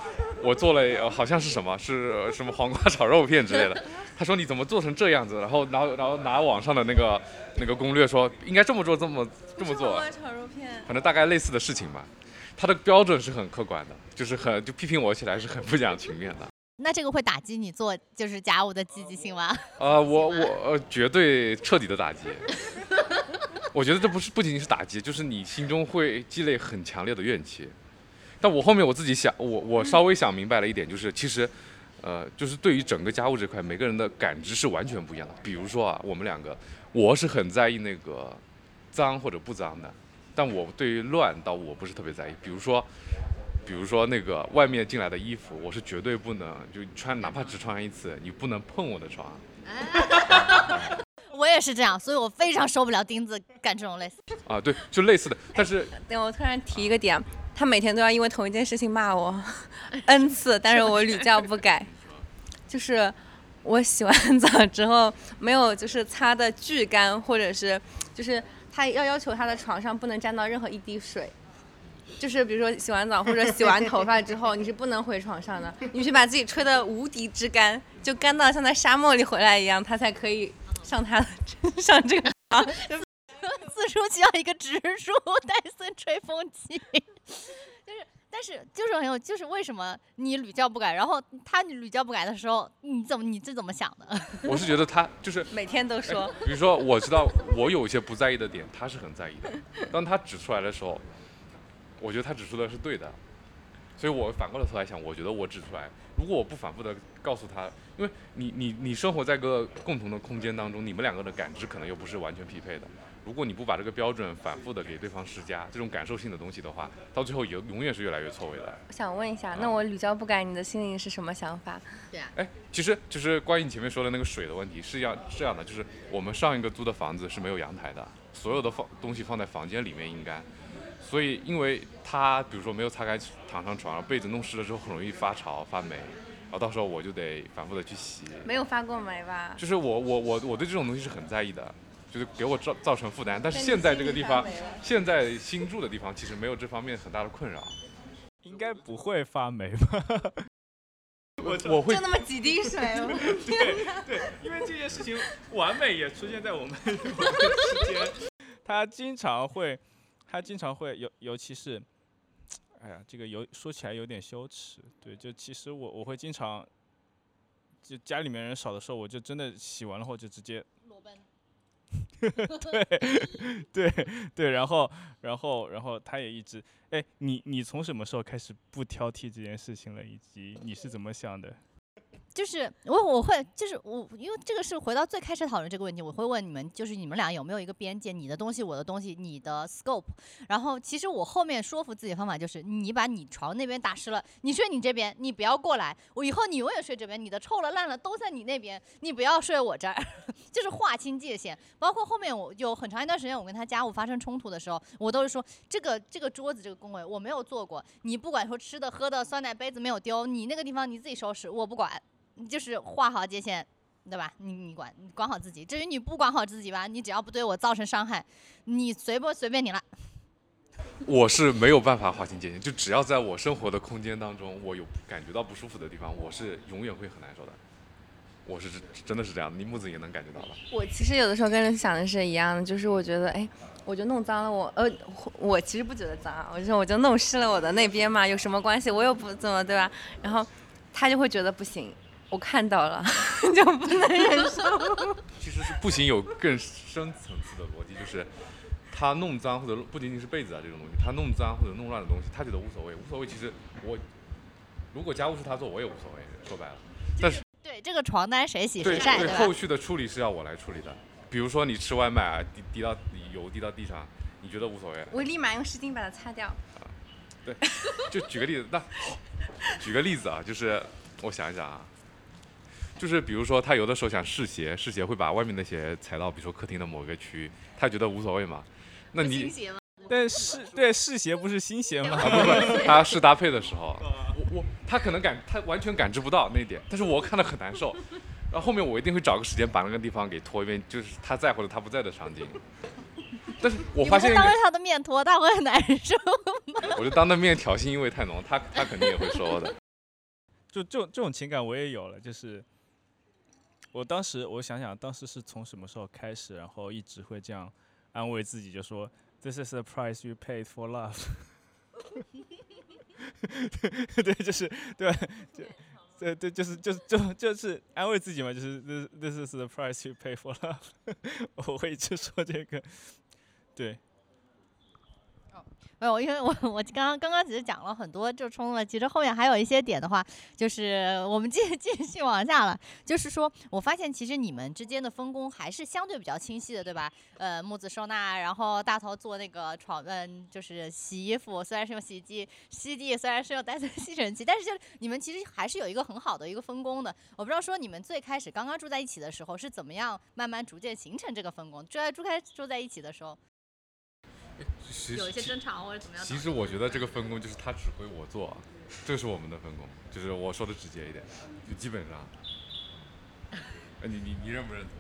我做了，好像是什么，是什么黄瓜炒肉片之类的。他说你怎么做成这样子？然后，然后，然后拿网上的那个那个攻略说应该这么做，这么这么做。黄瓜炒肉片。反正大概类似的事情吧。他的标准是很客观的，就是很就批评我起来是很不讲情面的。那这个会打击你做就是家务的积极性吗？呃，我 我呃绝对彻底的打击。我觉得这不是不仅仅是打击，就是你心中会积累很强烈的怨气。但我后面我自己想，我我稍微想明白了一点，就是其实，呃，就是对于整个家务这块，每个人的感知是完全不一样的。比如说啊，我们两个，我是很在意那个脏或者不脏的，但我对于乱倒我不是特别在意。比如说，比如说那个外面进来的衣服，我是绝对不能就穿，哪怕只穿一次，你不能碰我的床。我也是这样，所以我非常受不了钉子干这种类似。啊，对，就类似的，但是等我突然提一个点。他每天都要因为同一件事情骂我 n 次，但是我屡教不改。就是我洗完澡之后没有就是擦的巨干，或者是就是他要要求他的床上不能沾到任何一滴水。就是比如说洗完澡或者洗完头发之后，你是不能回床上的，你去把自己吹的无敌之干，就干到像在沙漠里回来一样，他才可以上他 上这个床。四处需要一个直树戴森吹风机，就是，但是就是很有，就是为什么你屡教不改，然后他屡教不改的时候，你怎么你是怎么想的？我是觉得他就是每天都说，比如说我知道我有一些不在意的点，他是很在意的，当他指出来的时候，我觉得他指出的是对的，所以我反过了头来想，我觉得我指出来，如果我不反复的告诉他，因为你你你生活在个共同的空间当中，你们两个的感知可能又不是完全匹配的。如果你不把这个标准反复的给对方施加这种感受性的东西的话，到最后永永远是越来越错位的。我想问一下，那我屡教不改，你的心里是什么想法？对啊。哎，其实就是关于你前面说的那个水的问题，是要这样的，就是我们上一个租的房子是没有阳台的，所有的放东西放在房间里面应该，所以因为他比如说没有擦干躺上床，被子弄湿了之后很容易发潮发霉，然后到时候我就得反复的去洗。没有发过霉吧？就是我我我我对这种东西是很在意的。就是给我造造成负担，但是现在这个地方，现在新住的地方其实没有这方面很大的困扰，应该不会发霉吧？我我会就那么几滴水，对对，因为这件事情完美也出现在我们我们之间，他经常会，他经常会尤尤其是，哎呀，这个有说起来有点羞耻，对，就其实我我会经常，就家里面人少的时候，我就真的洗完了后就直接。对对对，然后然后然后他也一直，哎，你你从什么时候开始不挑剔这件事情了？以及你是怎么想的？就是我我会就是我，因为这个是回到最开始讨论这个问题，我会问你们，就是你们俩有没有一个边界？你的东西，我的东西，你的 scope。然后其实我后面说服自己的方法就是，你把你床那边打湿了，你睡你这边，你不要过来。我以后你永远睡这边，你的臭了烂了都在你那边，你不要睡我这儿，就是划清界限。包括后面我有很长一段时间，我跟他家务发生冲突的时候，我都是说这个这个桌子这个工位我没有做过，你不管说吃的喝的酸奶杯子没有丢，你那个地方你自己收拾，我不管。你就是画好界限，对吧？你你管你管好自己。至于你不管好自己吧，你只要不对我造成伤害，你随不随便你了。我是没有办法划清界限，就只要在我生活的空间当中，我有感觉到不舒服的地方，我是永远会很难受的。我是真的是这样，你木子也能感觉到吧？我其实有的时候跟人想的是一样的，就是我觉得，哎，我就弄脏了我，呃，我其实不觉得脏，我就我就弄湿了我的那边嘛，有什么关系？我又不怎么，对吧？然后他就会觉得不行。我看到了，就不能忍受。其实是不行，有更深层次的逻辑，就是他弄脏或者不仅仅是被子啊这种东西，他弄脏或者弄乱的东西，他觉得无所谓，无所谓。其实我如果家务是他做，我也无所谓。说白了，但是对这个床单谁洗谁晒，对后续的处理是要我来处理的。比如说你吃外卖啊，滴滴到油滴到地上，你觉得无所谓？我立马用湿巾把它擦掉。啊，对，就举个例子，那举个例子啊，就是我想一想啊。就是比如说，他有的时候想试鞋，试鞋会把外面的鞋踩到，比如说客厅的某个区域，他觉得无所谓嘛？那你但试对试鞋不是新鞋吗？不不，他试搭配的时候，我我他可能感他完全感知不到那一点，但是我看的很难受。然后后面我一定会找个时间把那个地方给拖一遍，就是他在或者他不在的场景。但是我发现当着他的面拖，他会很难受吗？我就当着面挑衅因为太浓，他他肯定也会说的。就这种这种情感我也有了，就是。我当时，我想想，当时是从什么时候开始，然后一直会这样安慰自己，就说 “This is the price you paid for love”。对，就是对，就对对，就是就是就就是安慰自己嘛，就是 “This this is the price you pay for love”。我会一直说这个，对。没有，因为我我刚刚刚刚只是讲了很多就冲了，其实后面还有一些点的话，就是我们继 继续往下了。就是说我发现其实你们之间的分工还是相对比较清晰的，对吧？呃，木子收纳，然后大头做那个床，嗯，就是洗衣服，虽然是用洗衣机，吸地虽然是用单层吸尘器，但是就你们其实还是有一个很好的一个分工的。我不知道说你们最开始刚刚住在一起的时候是怎么样慢慢逐渐形成这个分工？住在住开住在一起的时候。有一些争吵或者怎么样。其实我觉得这个分工就是他指挥我做，这是我们的分工。就是我说的直接一点，就基本上。你你你认不认同？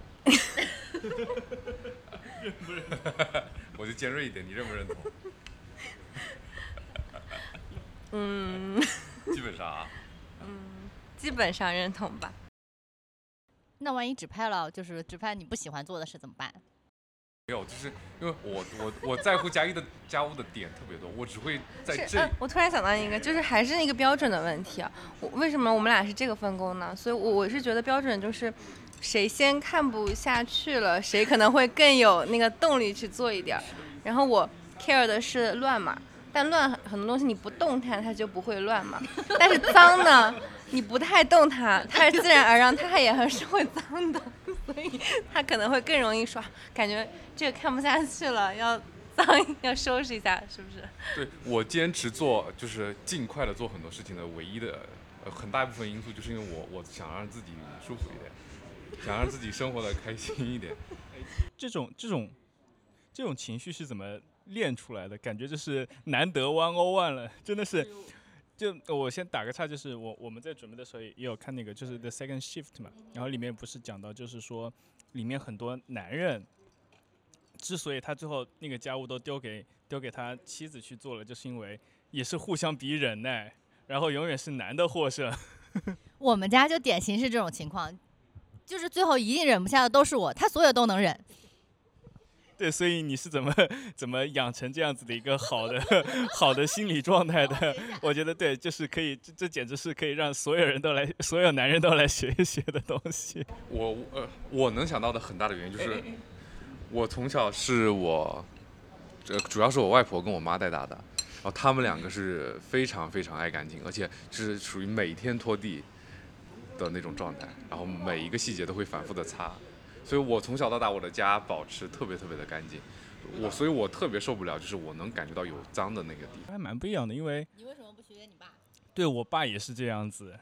认不认？我就尖锐一点，你认不认同？嗯。基本上啊。嗯，基本上认同吧。那万一指派了，就是指派你不喜欢做的事怎么办？没有，就是因为我我我在乎家一的家务的点特别多，我只会在这。我突然想到一个，就是还是那个标准的问题啊。我为什么我们俩是这个分工呢？所以，我我是觉得标准就是，谁先看不下去了，谁可能会更有那个动力去做一点。然后我 care 的是乱码，但乱很多东西你不动它，它就不会乱嘛。但是脏呢？你不太动它，它是自然而然，它也还是会脏的，所以他可能会更容易刷。感觉这个看不下去了，要脏要收拾一下，是不是？对我坚持做，就是尽快的做很多事情的唯一的呃很大一部分因素，就是因为我我想让自己舒服一点，想让自己生活的开心一点。这种这种这种情绪是怎么练出来的？感觉就是难得 one o one 了，真的是。就我先打个岔，就是我我们在准备的时候也有看那个，就是 The Second Shift 嘛，然后里面不是讲到，就是说里面很多男人之所以他最后那个家务都丢给丢给他妻子去做了，就是因为也是互相比忍耐，然后永远是男的获胜。我们家就典型是这种情况，就是最后一定忍不下的都是我，他所有都能忍。对，所以你是怎么怎么养成这样子的一个好的 好的心理状态的？我觉得对，就是可以，这这简直是可以让所有人都来，所有男人都来学一学的东西。我呃，我能想到的很大的原因就是，我从小是我，这主要是我外婆跟我妈带大的，然后他们两个是非常非常爱干净，而且是属于每天拖地的那种状态，然后每一个细节都会反复的擦，所以我从小到大我的家保持特别特别的干净，我所以我特别受不了，就是我能感觉到有脏的那个地方。还蛮不一样的，因为你为什么不学学你爸？对我爸也是这样子，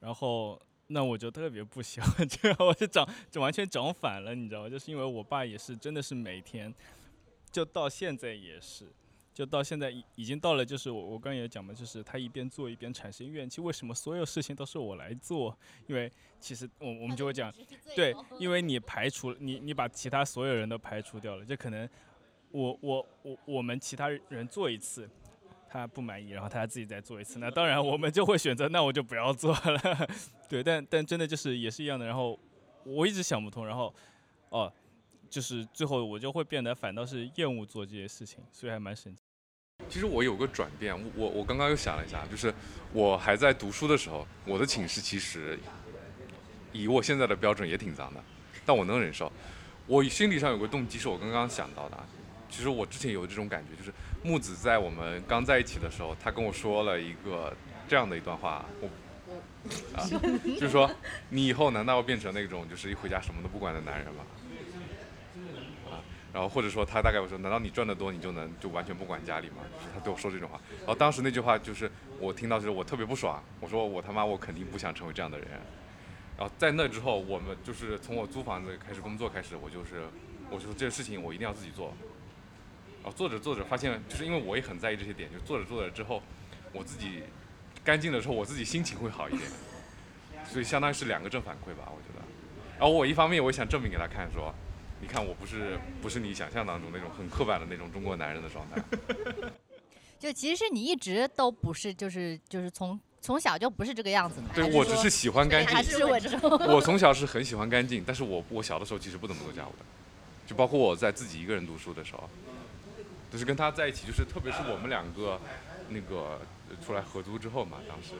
然后那我就特别不喜欢这样，我就长就完全长反了，你知道吗？就是因为我爸也是真的是每天，就到现在也是，就到现在已已经到了，就是我我刚也讲嘛，就是他一边做一边产生怨气，为什么所有事情都是我来做？因为其实我我们就会讲，对，因为你排除你你把其他所有人都排除掉了，就可能我我我我们其他人做一次。他不满意，然后他自己再做一次。那当然，我们就会选择，那我就不要做了。对，但但真的就是也是一样的。然后我一直想不通，然后哦，就是最后我就会变得反倒是厌恶做这些事情，所以还蛮神奇。其实我有个转变，我我刚刚又想了一下，就是我还在读书的时候，我的寝室其实以我现在的标准也挺脏的，但我能忍受。我心理上有个动机是我刚刚想到的，其实我之前有这种感觉，就是木子在我们刚在一起的时候，他跟我说了一个这样的一段话，我啊，就是说你以后难道要变成那种就是一回家什么都不管的男人吗？然后或者说他大概我说，难道你赚得多你就能就完全不管家里吗？就是他对我说这种话，然后当时那句话就是我听到就是我特别不爽，我说我他妈我肯定不想成为这样的人。然后在那之后，我们就是从我租房子开始工作开始，我就是，我说这个事情我一定要自己做。然后做着做着发现，就是因为我也很在意这些点，就做着做着之后，我自己干净的时候，我自己心情会好一点。所以相当于是两个正反馈吧，我觉得。然后我一方面我也想证明给他看，说，你看我不是不是你想象当中那种很刻板的那种中国男人的状态。就其实你一直都不是，就是就是从。从小就不是这个样子的。对我只是喜欢干净。还是我这种。我从小是很喜欢干净，但是我我小的时候其实不怎么做家务的，就包括我在自己一个人读书的时候，就是跟他在一起，就是特别是我们两个那个出来合租之后嘛，当时，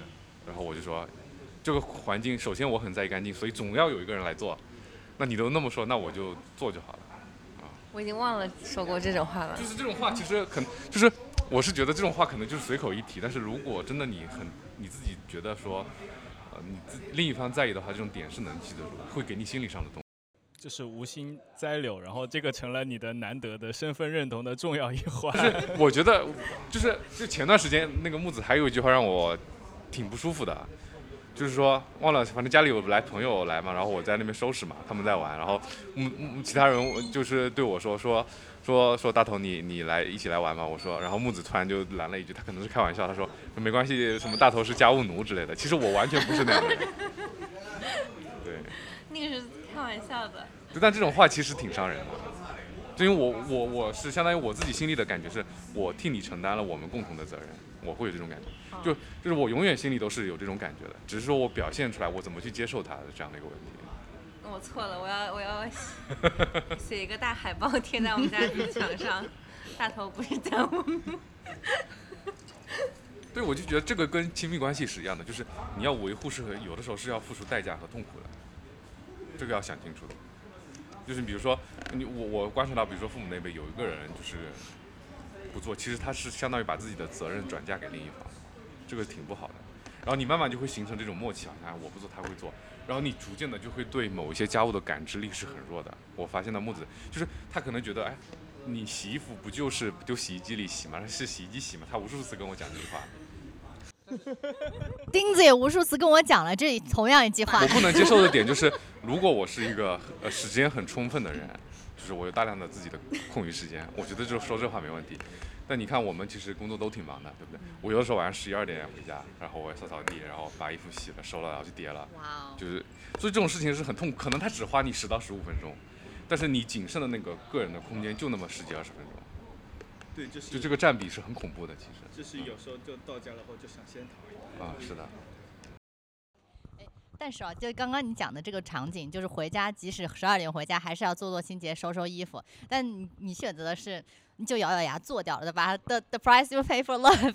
然后我就说，这个环境首先我很在意干净，所以总要有一个人来做。那你都那么说，那我就做就好了。啊。我已经忘了说过这种话了。就是这种话，其实可能就是。我是觉得这种话可能就是随口一提，但是如果真的你很你自己觉得说，呃，你自另一方在意的话，这种点是能记得住，会给你心理上的东西。就是无心栽柳，然后这个成了你的难得的身份认同的重要一环。是，我觉得就是就前段时间那个木子还有一句话让我挺不舒服的，就是说忘了，反正家里有来朋友来嘛，然后我在那边收拾嘛，他们在玩，然后木木其他人就是对我说说。说说大头，你你来一起来玩嘛？我说，然后木子突然就拦了一句，他可能是开玩笑，他说没关系，什么大头是家务奴之类的。其实我完全不是那样的。人对，那个是开玩笑的。就但这种话其实挺伤人的，就因为我我我是相当于我自己心里的感觉是，我替你承担了我们共同的责任，我会有这种感觉，就就是我永远心里都是有这种感觉的，只是说我表现出来，我怎么去接受他的这样的一个问题。我错了，我要我要写一个大海报贴在我们家的墙上，大头不是家务奴。对，我就觉得这个跟亲密关系是一样的，就是你要维护是和有的时候是要付出代价和痛苦的，这个要想清楚的。就是比如说你我我观察到，比如说父母那辈有一个人就是不做，其实他是相当于把自己的责任转嫁给另一方，这个挺不好的。然后你慢慢就会形成这种默契啊，看我不做他会做。然后你逐渐的就会对某一些家务的感知力是很弱的。我发现的木子就是他可能觉得，哎，你洗衣服不就是丢洗衣机里洗吗？是洗衣机洗吗？他无数次跟我讲这句话。钉子也无数次跟我讲了这同样一句话。我不能接受的点就是，如果我是一个呃时间很充分的人，就是我有大量的自己的空余时间，我觉得就说这话没问题。但你看，我们其实工作都挺忙的，对不对？我有的时候晚上十一二点回家，然后我扫扫地，然后把衣服洗了、收了，然后就叠了。哇就是，所以这种事情是很痛苦。可能他只花你十到十五分钟，但是你仅剩的那个个人的空间就那么十几二十分钟。对，就是。就这个占比是很恐怖的，其实。就是有时候就到家了后就想先躺一会啊，是的。但是啊，就刚刚你讲的这个场景，就是回家，即使十二点回家，还是要做做清洁、收收衣服。但你你选择的是，你就咬咬牙做掉了，对吧？The the price you pay for love，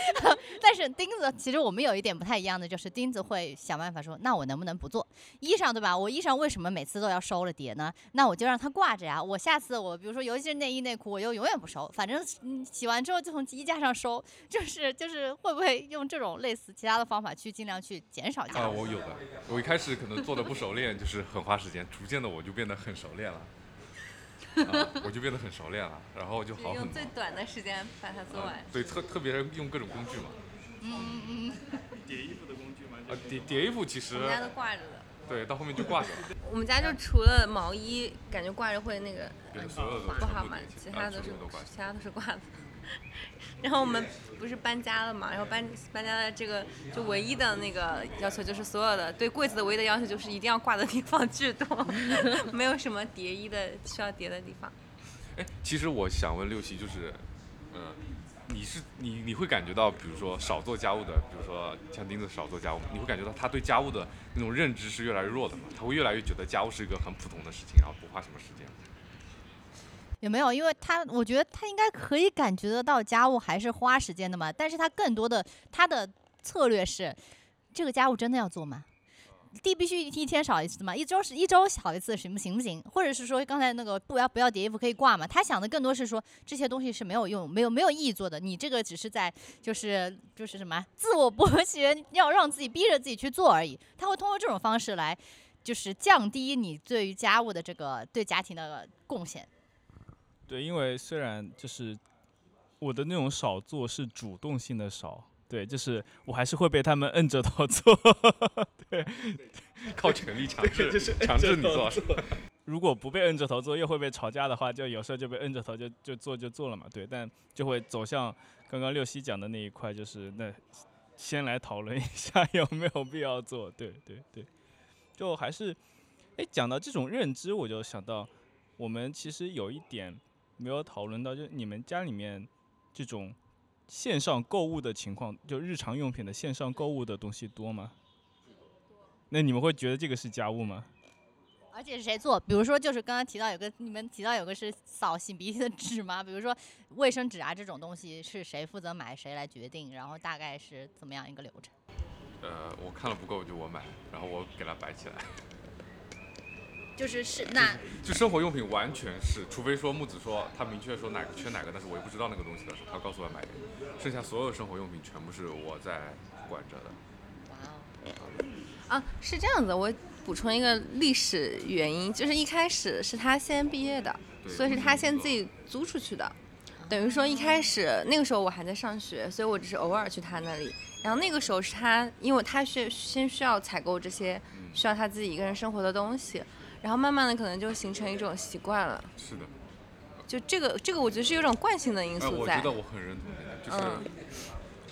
但是钉子其实我们有一点不太一样的，就是钉子会想办法说，那我能不能不做衣裳，对吧？我衣裳为什么每次都要收了叠呢？那我就让它挂着呀。我下次我比如说，尤其是内衣内裤，我又永远不收，反正洗完之后就从衣架上收，就是就是会不会用这种类似其他的方法去尽量去减少家啊，我有的。我一开始可能做的不熟练，就是很花时间，逐渐的我就变得很熟练了。啊，我就变得很熟练了，然后就好很多。短的时间把它啊对，特特别是用各种工具嘛。嗯嗯叠衣服的工具吗？啊，叠叠衣服其实我们家都挂着的。对，到后面就挂着了，我们家就除了毛衣，感觉挂着会那个对，所有的不好嘛，其他都是其他都是挂的。然后我们不是搬家了嘛，然后搬搬家的这个就唯一的那个要求就是所有的对柜子的唯一的要求就是一定要挂的地方巨多，没有什么叠衣的需要叠的地方。哎，其实我想问六七，就是，嗯、你是你你会感觉到，比如说少做家务的，比如说像钉子少做家务，你会感觉到他对家务的那种认知是越来越弱的嘛？他会越来越觉得家务是一个很普通的事情，然后不花什么时间。也没有？因为他，我觉得他应该可以感觉得到家务还是花时间的嘛，但是他更多的他的策略是，这个家务真的要做吗？地必须一天少一次嘛，一周是一周少一次行不行不行？或者是说刚才那个不要不要叠衣服可以挂嘛？他想的更多是说这些东西是没有用、没有没有意义做的，你这个只是在就是就是什么自我剥削，要让自己逼着自己去做而已。他会通过这种方式来就是降低你对于家务的这个对家庭的贡献。对，因为虽然就是我的那种少做是主动性的少，对，就是我还是会被他们摁着头做。对靠权力强制，强制你做。如果不被摁着头做，又会被吵架的话，就有时候就被摁着头就就做就做了嘛，对，但就会走向刚刚六七讲的那一块，就是那先来讨论一下有没有必要做，对对对，就还是，哎，讲到这种认知，我就想到我们其实有一点没有讨论到，就你们家里面这种线上购物的情况，就日常用品的线上购物的东西多吗？那你们会觉得这个是家务吗？而且是谁做？比如说，就是刚刚提到有个，你们提到有个是扫擤鼻涕的纸吗？比如说卫生纸啊这种东西是谁负责买，谁来决定？然后大概是怎么样一个流程？呃，我看了不够就我买，然后我给它摆起来。就是是那就生活用品完全是，除非说木子说他明确说哪个缺哪个，但是我又不知道那个东西的时候，他告诉我买给你。剩下所有生活用品全部是我在管着的。哇哦，啊，是这样子，我补充一个历史原因，就是一开始是他先毕业的，对所以是他先自己租出去的。等于说一开始那个时候我还在上学，所以我只是偶尔去他那里。然后那个时候是他，因为他需先需要采购这些需要他自己一个人生活的东西，然后慢慢的可能就形成一种习惯了。是的，就这个这个，我觉得是有一种惯性的因哎，素在。我觉得我很认同这个，就是，嗯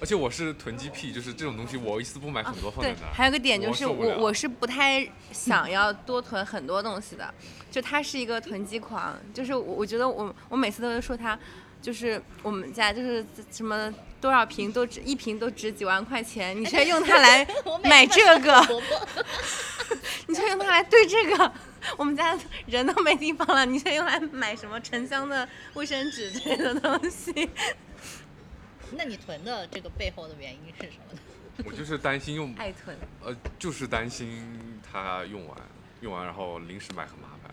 而且我是囤积癖，就是这种东西我一次不买很多放在对那，，还有个点就是我我是不太想要多囤很多东西的，就他是一个囤积狂，就是我我觉得我我每次都会说他，就是我们家就是什么多少瓶都值一瓶都值几万块钱，你却用它来 买这个，你却用它来兑这个，我们家人都没地方了，你却用来买什么沉香的卫生纸之类的东西。那你囤的这个背后的原因是什么呢？我就是担心用，爱囤，呃，就是担心它用完，用完然后临时买很麻烦，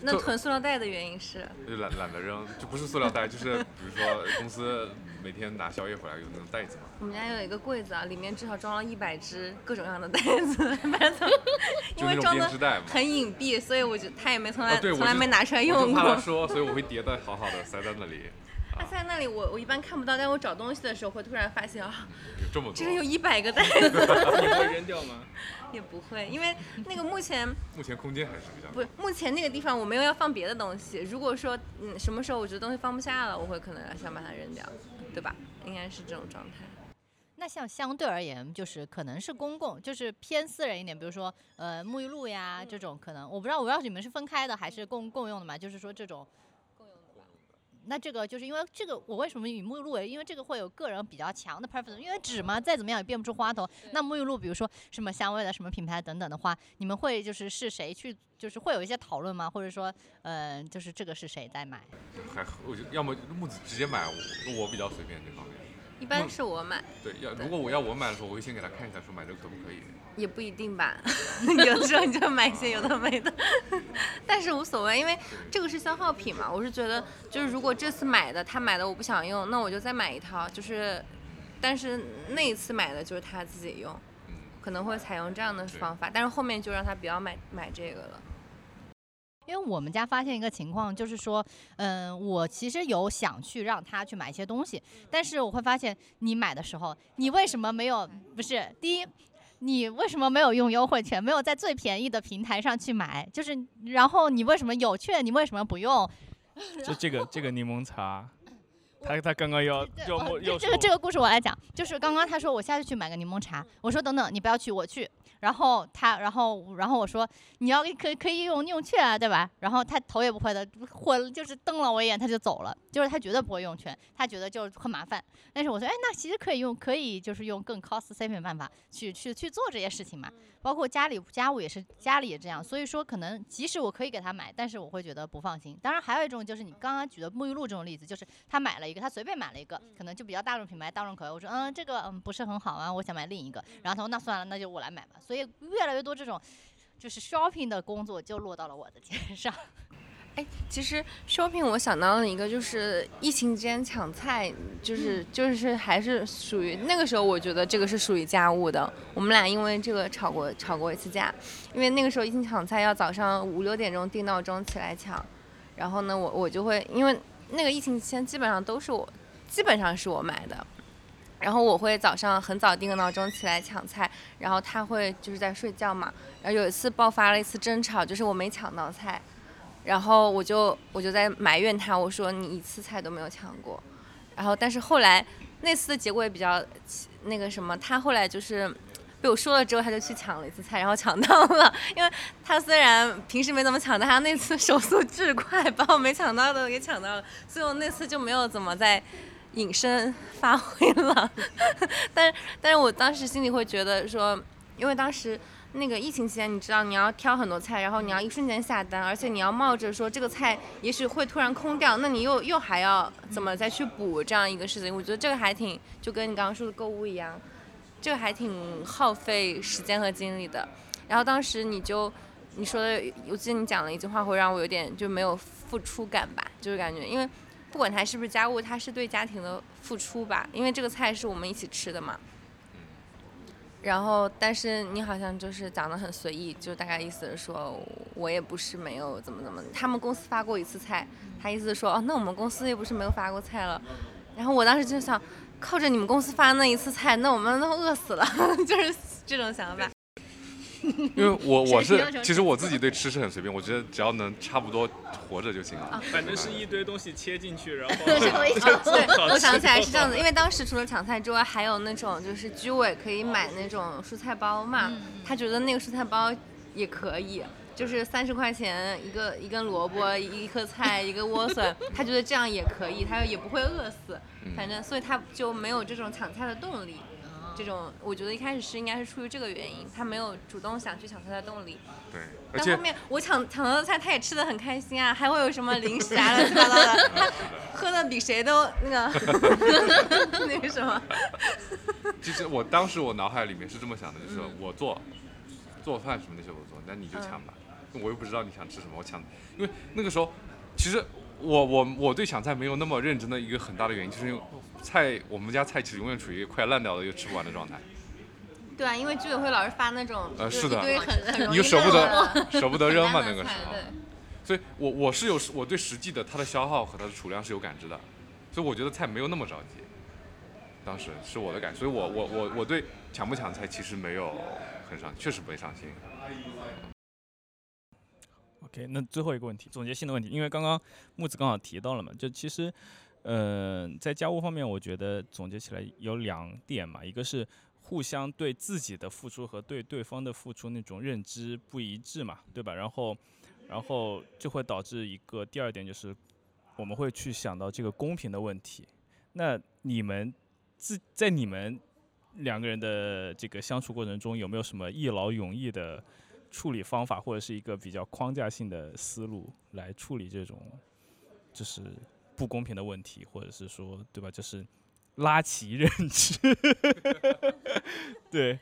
那囤塑料袋的原因是？就懒懒得扔，就不是塑料袋，就是比如说公司每天拿宵夜回来有那种袋子吗，我们家有一个柜子啊，里面至少装了一百只各种各样的袋子，反正从因为装的。很隐蔽，所以我就他也没从来、从来没拿出来用过怕他。说，所以我会叠的好好的塞在那里。他在那里我我一般看不到，但我找东西的时候会突然发现啊，有这么多这，里有一百个袋子，你会扔掉吗？也不会，因为那个目前目前空间还是比较不是目前那个地方我没有要放别的东西。如果说嗯什么时候我觉得东西放不下了，我会可能想把它扔掉，对吧？应该是这种状态。那像相对而言，就是可能是公共，就是偏私人一点，比如说呃沐浴露呀这种，可能我不知道，我不知道你们是分开的还是共共用的嘛？就是说这种。那这个就是因为这个，我为什么以沐浴露为？因为这个会有个人比较强的 preference，因为纸嘛，再怎么样也变不出花头。那沐浴露，比如说什么香味的、什么品牌等等的话，你们会就是是谁去，就是会有一些讨论吗？或者说，嗯、就是这个是谁在买？还我就要么木子直接买，我我比较随便这方面。一般是我买，对，要如果我要我买的时候，我会先给他看一下，说买这个可不可以。也不一定吧，有的时候你就买一些有的没的，但是无所谓，因为这个是消耗品嘛。我是觉得，就是如果这次买的他买的我不想用，那我就再买一套，就是，但是那一次买的就是他自己用，嗯，可能会采用这样的方法，但是后面就让他不要买买这个了。因为我们家发现一个情况，就是说，嗯，我其实有想去让他去买一些东西，但是我会发现，你买的时候，你为什么没有？不是第一，你为什么没有用优惠券？没有在最便宜的平台上去买？就是，然后你为什么有券？你为什么不用？就这个这个柠檬茶，他他刚刚要对要要这这个这个故事我来讲，就是刚刚他说我下次去买个柠檬茶，我说等等你不要去，我去。然后他，然后然后我说你要可以可以用用券啊，对吧？然后他头也不回的，或就是瞪了我一眼，他就走了。就是他绝对不会用券，他觉得就是很麻烦。但是我说，哎，那其实可以用，可以就是用更 cost saving 办法去去去做这些事情嘛。包括家里家务也是，家里也这样。所以说，可能即使我可以给他买，但是我会觉得不放心。当然，还有一种就是你刚刚举的沐浴露这种例子，就是他买了一个，他随便买了一个，可能就比较大众品牌、大众口味。我说，嗯，这个嗯不是很好啊，我想买另一个。然后他说，那算了，那就我来买吧。所以越来越多这种就是 shopping 的工作就落到了我的肩上。哎，其实 shopping 我想到了一个，就是疫情之间抢菜，就是就是还是属于那个时候，我觉得这个是属于家务的。我们俩因为这个吵过吵过一次架，因为那个时候疫情抢菜要早上五六点钟定闹钟起来抢，然后呢，我我就会因为那个疫情期间基本上都是我，基本上是我买的。然后我会早上很早定个闹钟起来抢菜，然后他会就是在睡觉嘛。然后有一次爆发了一次争吵，就是我没抢到菜，然后我就我就在埋怨他，我说你一次菜都没有抢过。然后但是后来那次的结果也比较那个什么，他后来就是被我说了之后，他就去抢了一次菜，然后抢到了。因为他虽然平时没怎么抢，但他那次手速巨快，把我没抢到的给抢到了，所以我那次就没有怎么在隐身发挥了。但是但是我当时心里会觉得说，因为当时。那个疫情期间，你知道你要挑很多菜，然后你要一瞬间下单，而且你要冒着说这个菜也许会突然空掉，那你又又还要怎么再去补这样一个事情？我觉得这个还挺就跟你刚刚说的购物一样，这个还挺耗费时间和精力的。然后当时你就你说的，我记得你讲了一句话，会让我有点就没有付出感吧，就是感觉因为不管它是不是家务，它是对家庭的付出吧，因为这个菜是我们一起吃的嘛。然后，但是你好像就是讲的很随意，就大概意思是说，我也不是没有怎么怎么，他们公司发过一次菜，他意思是说，哦，那我们公司又不是没有发过菜了。然后我当时就想，靠着你们公司发那一次菜，那我们都饿死了，就是这种想法。因为我我是其实我自己对吃是很随便，我觉得只要能差不多活着就行了。反正是一堆东西切进去，然后 对，我想起来是这样子，因为当时除了抢菜之外，还有那种就是居委可以买那种蔬菜包嘛，他觉得那个蔬菜包也可以。就是三十块钱一个一根萝卜一颗菜一个莴笋，他觉得这样也可以，他也不会饿死，反正所以他就没有这种抢菜的动力。这种我觉得一开始是应该是出于这个原因，他没有主动想去抢菜的动力。对，但后面我抢抢到的菜，他也吃的很开心啊，还会有什么零食啊，乱七八糟的，他 喝的比谁都那个那个什么。其实我当时我脑海里面是这么想的，就是我做做饭什么那些我做，那你就抢吧，我又不知道你想吃什么，我抢，因为那个时候其实我我我对抢菜没有那么认真的一个很大的原因，就是因为菜我们家菜其实永远处于快烂掉了又吃不完的状态，对啊，因为居委会老是发那种，呃是的你又舍不得舍不得扔嘛那个时候，所以我我是有我对实际的它的消耗和它的储量是有感知的，所以我觉得菜没有那么着急。当时是我的感，所以我我我我对抢不抢菜其实没有很上，确实不会上心。OK，那最后一个问题，总结性的问题，因为刚刚木子刚好提到了嘛，就其实，呃，在家务方面，我觉得总结起来有两点嘛，一个是互相对自己的付出和对对方的付出那种认知不一致嘛，对吧？然后，然后就会导致一个第二点就是，我们会去想到这个公平的问题。那你们自在你们两个人的这个相处过程中，有没有什么一劳永逸的？处理方法或者是一个比较框架性的思路来处理这种就是不公平的问题，或者是说对吧？就是拉齐认知。对，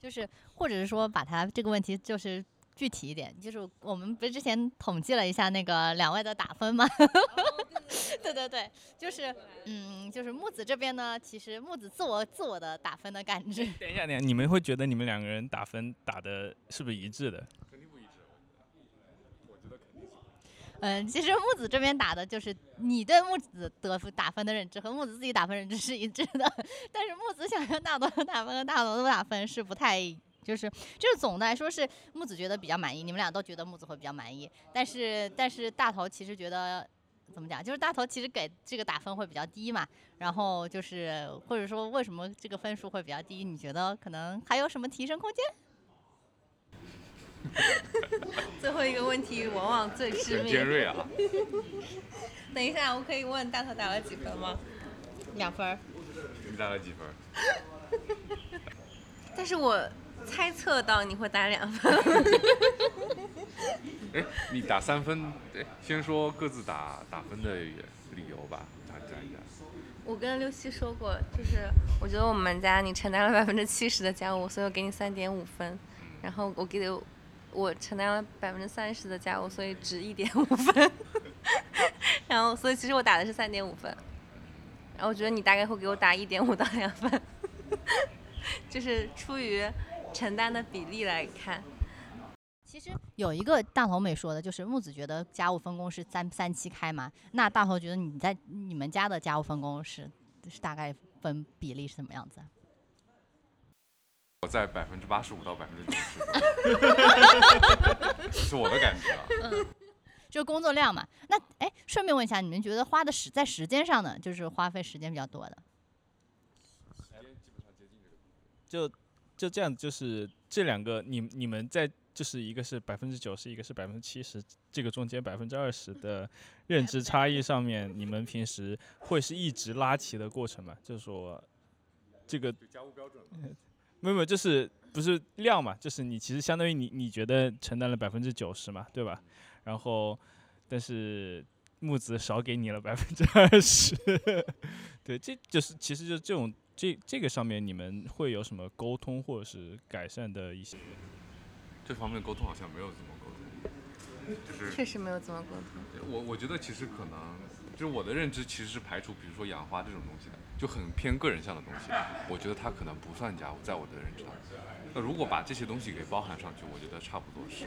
就是或者是说把它这个问题就是具体一点，就是我们不是之前统计了一下那个两位的打分吗？对对对，就是嗯，就是木子这边呢，其实木子自我自我的打分的感知，等一下，等一下，你们会觉得你们两个人打分打的是不是一致的？肯定不一致，我觉得肯定是。嗯，其实木子这边打的就是你对木子得分打分的认知和木子自己打分认知是一致的，但是木子想要大头的打分和大头的打分是不太，就是就是总的来说是木子觉得比较满意，你们俩都觉得木子会比较满意，但是但是大头其实觉得。怎么讲？就是大头其实给这个打分会比较低嘛，然后就是或者说为什么这个分数会比较低？你觉得可能还有什么提升空间？最后一个问题往往最致命尖命。锐啊！等一下，我可以问大头打了几分吗？两分。你打了几分？但是我猜测到你会打两分。哎，你打三分，哎，先说各自打打分的理由吧，讲讲一下。我跟六七说过，就是我觉得我们家你承担了百分之七十的家务，所以我给你三点五分。然后我给的我承担了百分之三十的家务，所以值一点五分。然后所以其实我打的是三点五分。然后我觉得你大概会给我打一点五到两分，就是出于承担的比例来看。其实有一个大头没说的，就是木子觉得家务分工是三三七开嘛，那大头觉得你在你们家的家务分工是是大概分比例是怎么样子啊？我在百分之八十五到百分之九十，是我的感觉啊。嗯就工作量嘛。那哎，顺便问一下，你们觉得花的时在时间上呢，就是花费时间比较多的？诶，基本上接近这个就就这样，就是这两个，你你们在就是一个是百分之九十，一个是百分之七十，这个中间百分之二十的认知差异上面，你们平时会是一直拉齐的过程吗？就是说，这个家务标准没有没有，就是不是量嘛，就是你其实相当于你你觉得承担了百分之九十嘛，对吧？然后，但是木子少给你了百分之二十，对，这就是其实就这种这这个上面你们会有什么沟通或者是改善的一些？这方面沟通好像没有怎么沟通，就是确实没有怎么沟通。我我觉得其实可能就是我的认知其实是排除，比如说养花这种东西的，就很偏个人向的东西，我觉得它可能不算家务，在我的认知当中。那如果把这些东西给包含上去，我觉得差不多是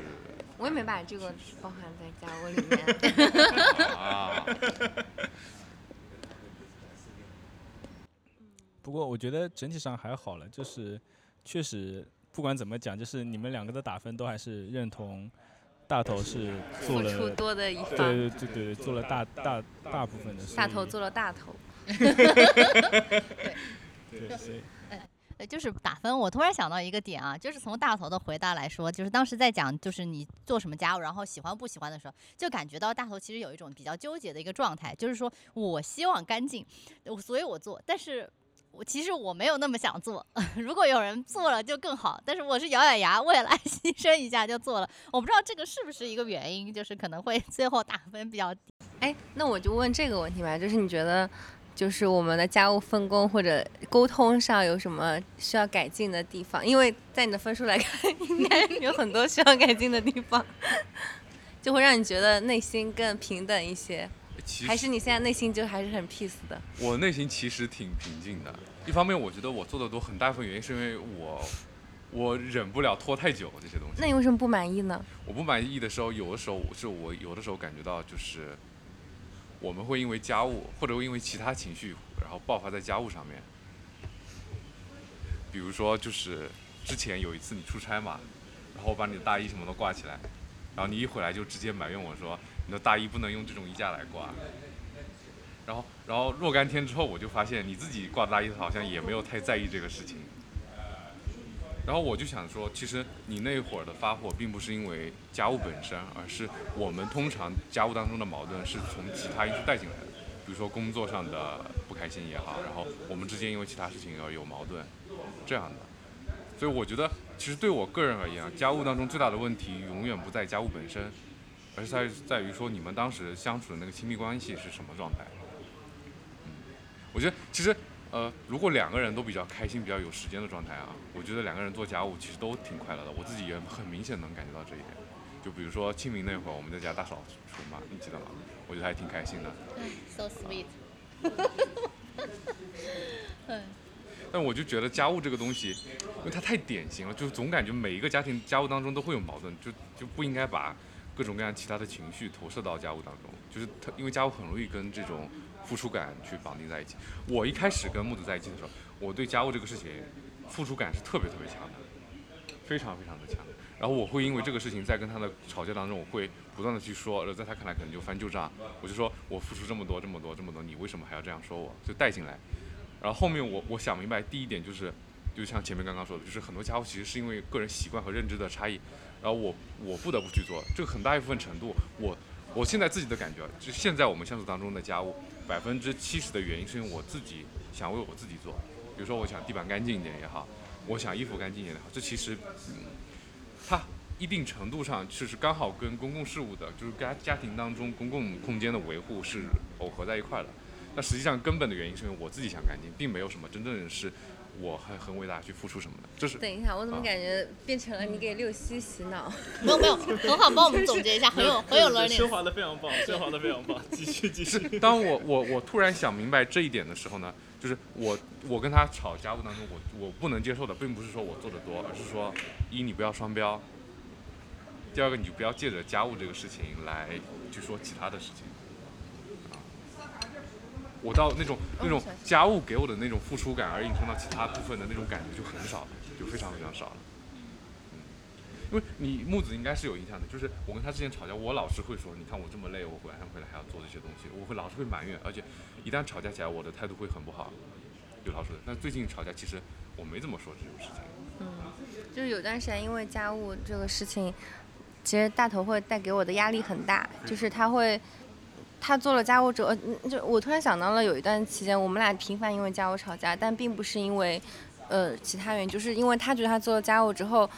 我也没把这个包含在家务里面。啊，不过我觉得整体上还好了，就是确实不管怎么讲，就是你们两个的打分都还是认同大头是做付了出多的一方，对对对对，做了大大大部分的事。大头做了大头。对，对对呃，就是打分，我突然想到一个点啊，就是从大头的回答来说，就是当时在讲就是你做什么家务，然后喜欢不喜欢的时候，就感觉到大头其实有一种比较纠结的一个状态，就是说我希望干净，我所以我做，但是。我其实我没有那么想做，如果有人做了就更好。但是我是咬咬牙，为了 牺牲一下就做了。我不知道这个是不是一个原因，就是可能会 最后打分比较低。哎，那我就问这个问题吧，就是你觉得，就是我们的家务分工或者沟通上有什么需要改进的地方？因为在你的分数来看，应该有很多需要改进的地方，就会让你觉得内心更平等一些。其还是你现在内心就还是很 peace 的？我内心其实挺平静的。一方面，我觉得我做的多，很大一部分原因是因为我我忍不了拖太久这些东西。那你为什么不满意呢？我不满意的时候，有的时候是我有的时候感觉到就是我们会因为家务或者会因为其他情绪，然后爆发在家务上面。比如说，就是之前有一次你出差嘛，然后我把你的大衣什么都挂起来，然后你一回来就直接埋怨我说你的大衣不能用这种衣架来挂。然后，然后若干天之后，我就发现你自己挂的大衣好像也没有太在意这个事情。然后我就想说，其实你那会儿的发火，并不是因为家务本身，而是我们通常家务当中的矛盾是从其他因素带进来的，比如说工作上的不开心也好，然后我们之间因为其他事情而有矛盾，这样的。所以我觉得，其实对我个人而言啊，家务当中最大的问题永远不在家务本身，而是在于在于说你们当时相处的那个亲密关系是什么状态。嗯，我觉得其实呃，如果两个人都比较开心、比较有时间的状态啊，我觉得两个人做家务其实都挺快乐的。我自己也很明显能感觉到这一点。就比如说清明那会儿，我们在家大扫除嘛，你记得吗？我觉得还挺开心的。，so sweet。嗯但我就觉得家务这个东西，因为它太典型了，就总感觉每一个家庭家务当中都会有矛盾，就就不应该把各种各样其他的情绪投射到家务当中。就是他，因为家务很容易跟这种付出感去绑定在一起。我一开始跟木子在一起的时候，我对家务这个事情付出感是特别特别强的，非常非常的强。然后我会因为这个事情在跟他的吵架当中，我会不断的去说，然后在他看来可能就翻旧账。我就说我付出这么多这么多这么多，你为什么还要这样说我？就带进来。然后后面我我想明白，第一点就是，就像前面刚刚说的，就是很多家务其实是因为个人习惯和认知的差异，然后我我不得不去做，这个很大一部分程度，我我现在自己的感觉，就现在我们相处当中的家务，百分之七十的原因是因为我自己想为我自己做，比如说我想地板干净一点也好，我想衣服干净一点也好，这其实，嗯，它一定程度上就是刚好跟公共事务的，就是家家庭当中公共空间的维护是耦合在一块的。那实际上根本的原因是因为我自己想干净，并没有什么真正是我还很伟大去付出什么的。就是等一下，我怎么啊感觉变成了你给六七洗脑？没有没有，很好，帮我们总结一下，很有很有 learning。升华的非常棒，升华的非常棒，继 续继续。当我我我突然想明白这一点的时候呢，就是我我跟他吵家务当中，我我不能接受的，并不是说我做的多，而是说一你不要双标，第二个你就不要借着家务这个事情来去说其他的事情。啊我到那种那种家务给我的那种付出感，而引申到其他部分的那种感觉就很少了，就非常非常少了。嗯，因为你木子应该是有印象的，就是我跟他之前吵架，我老是会说，你看我这么累，我晚上回来还要做这些东西，我会老是会埋怨，而且一旦吵架起来，我的态度会很不好，有老说的。但最近吵架，其实我没怎么说这种事情。嗯就是有段时间，因为家务这个事情，其实大头会带给我的压力很大，就是他会。他做了家务之后，嗯就我突然想到了有一段期间，我们俩频繁因为家务吵架，但并不是因为，呃，其他原因，就是因为他觉得他做了家务之后，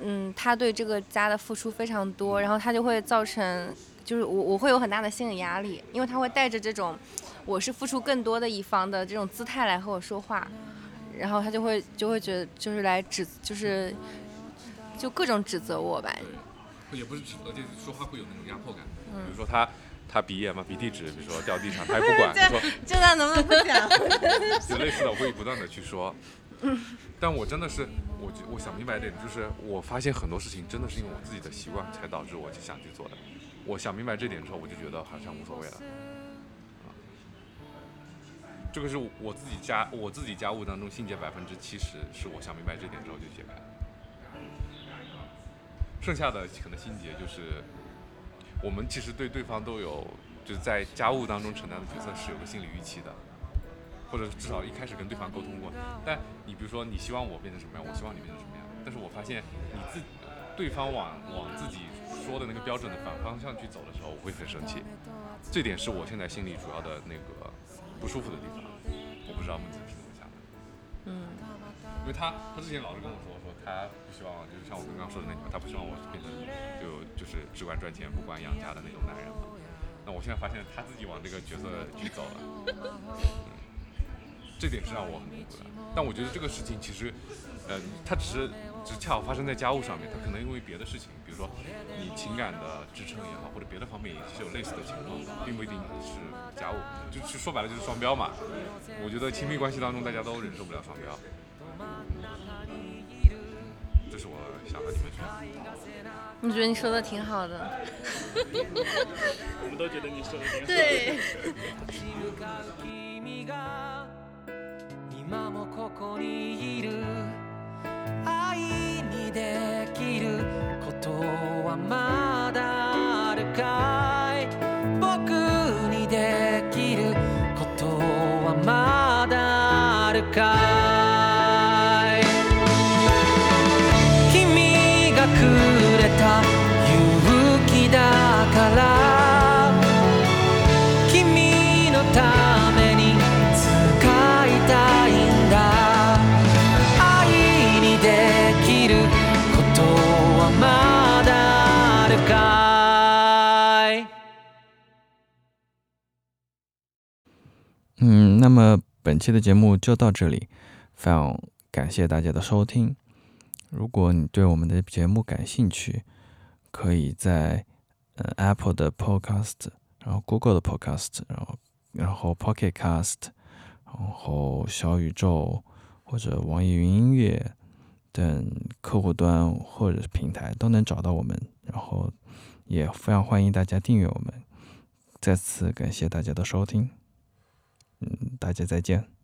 嗯，他对这个家的付出非常多，然后他就会造成，就是我我会有很大的心理压力，因为他会带着这种我是付出更多的一方的这种姿态来和我说话，然后他就会就会觉得就是来指就是就各种指责我吧，对，也不是指，而且说话会有那种压迫感。比如说他他鼻炎嘛，鼻涕纸，比如说掉地上，他也不管，就说这段能不能不讲？就类似的，我会不断的去说。但我真的是，我就我想明白一点，就是我发现很多事情真的是因为我自己的习惯才导致我想去做的。我想明白这点之后，我就觉得好像无所谓了。啊，这个是我自己家我自己家务当中心结百分之七十，是我想明白这点之后就解开了。剩下的可能心结就是，我们其实对对方都有就是在家务当中承担的角色是有个心理预期的。或者至少一开始跟对方沟通过。但你比如说，你希望我变成什么样，我希望你变成什么样。但是我发现你自对方往往自己说的那个标准的反方向去走的时候，我会很生气。这点是我现在心里主要的那个不舒服的地方。我不知道木子是怎么想的。嗯，因为他他之前老是跟我说说他不希望就是像我刚刚说的那句话，他不希望我变成就就是只管赚钱不管养家的那种男人嘛。那我现在发现他自己往这个角色去走了。嗯这点是让我很痛苦的。但我觉得这个事情其实，呃，它只是只恰好发生在家务上面，它可能因为别的事情，比如说你情感的支撑也好，或者别的方面也是有类似的情况，并不一定是家务，就是说白了就是双标嘛。我觉得亲密关系当中大家都忍受不了双标，是我想和你们说。我觉得你说的挺好的。我们都觉得你说的挺好。对。今もここにいる愛にできることはまだあるかい？僕にできることはまだあるかい？嗯，那么本期的节目就到这里，非常感谢大家的收听。如果你对我们的节目感兴趣，可以在 Apple 的 Podcast，然后 Google 的 Podcast，然后然后 Pocket Cast，然后小宇宙或者网易云音乐等客户端或者是平台都能找到我们。然后也非常欢迎大家订阅我们。再次感谢大家的收听，嗯，大家再见。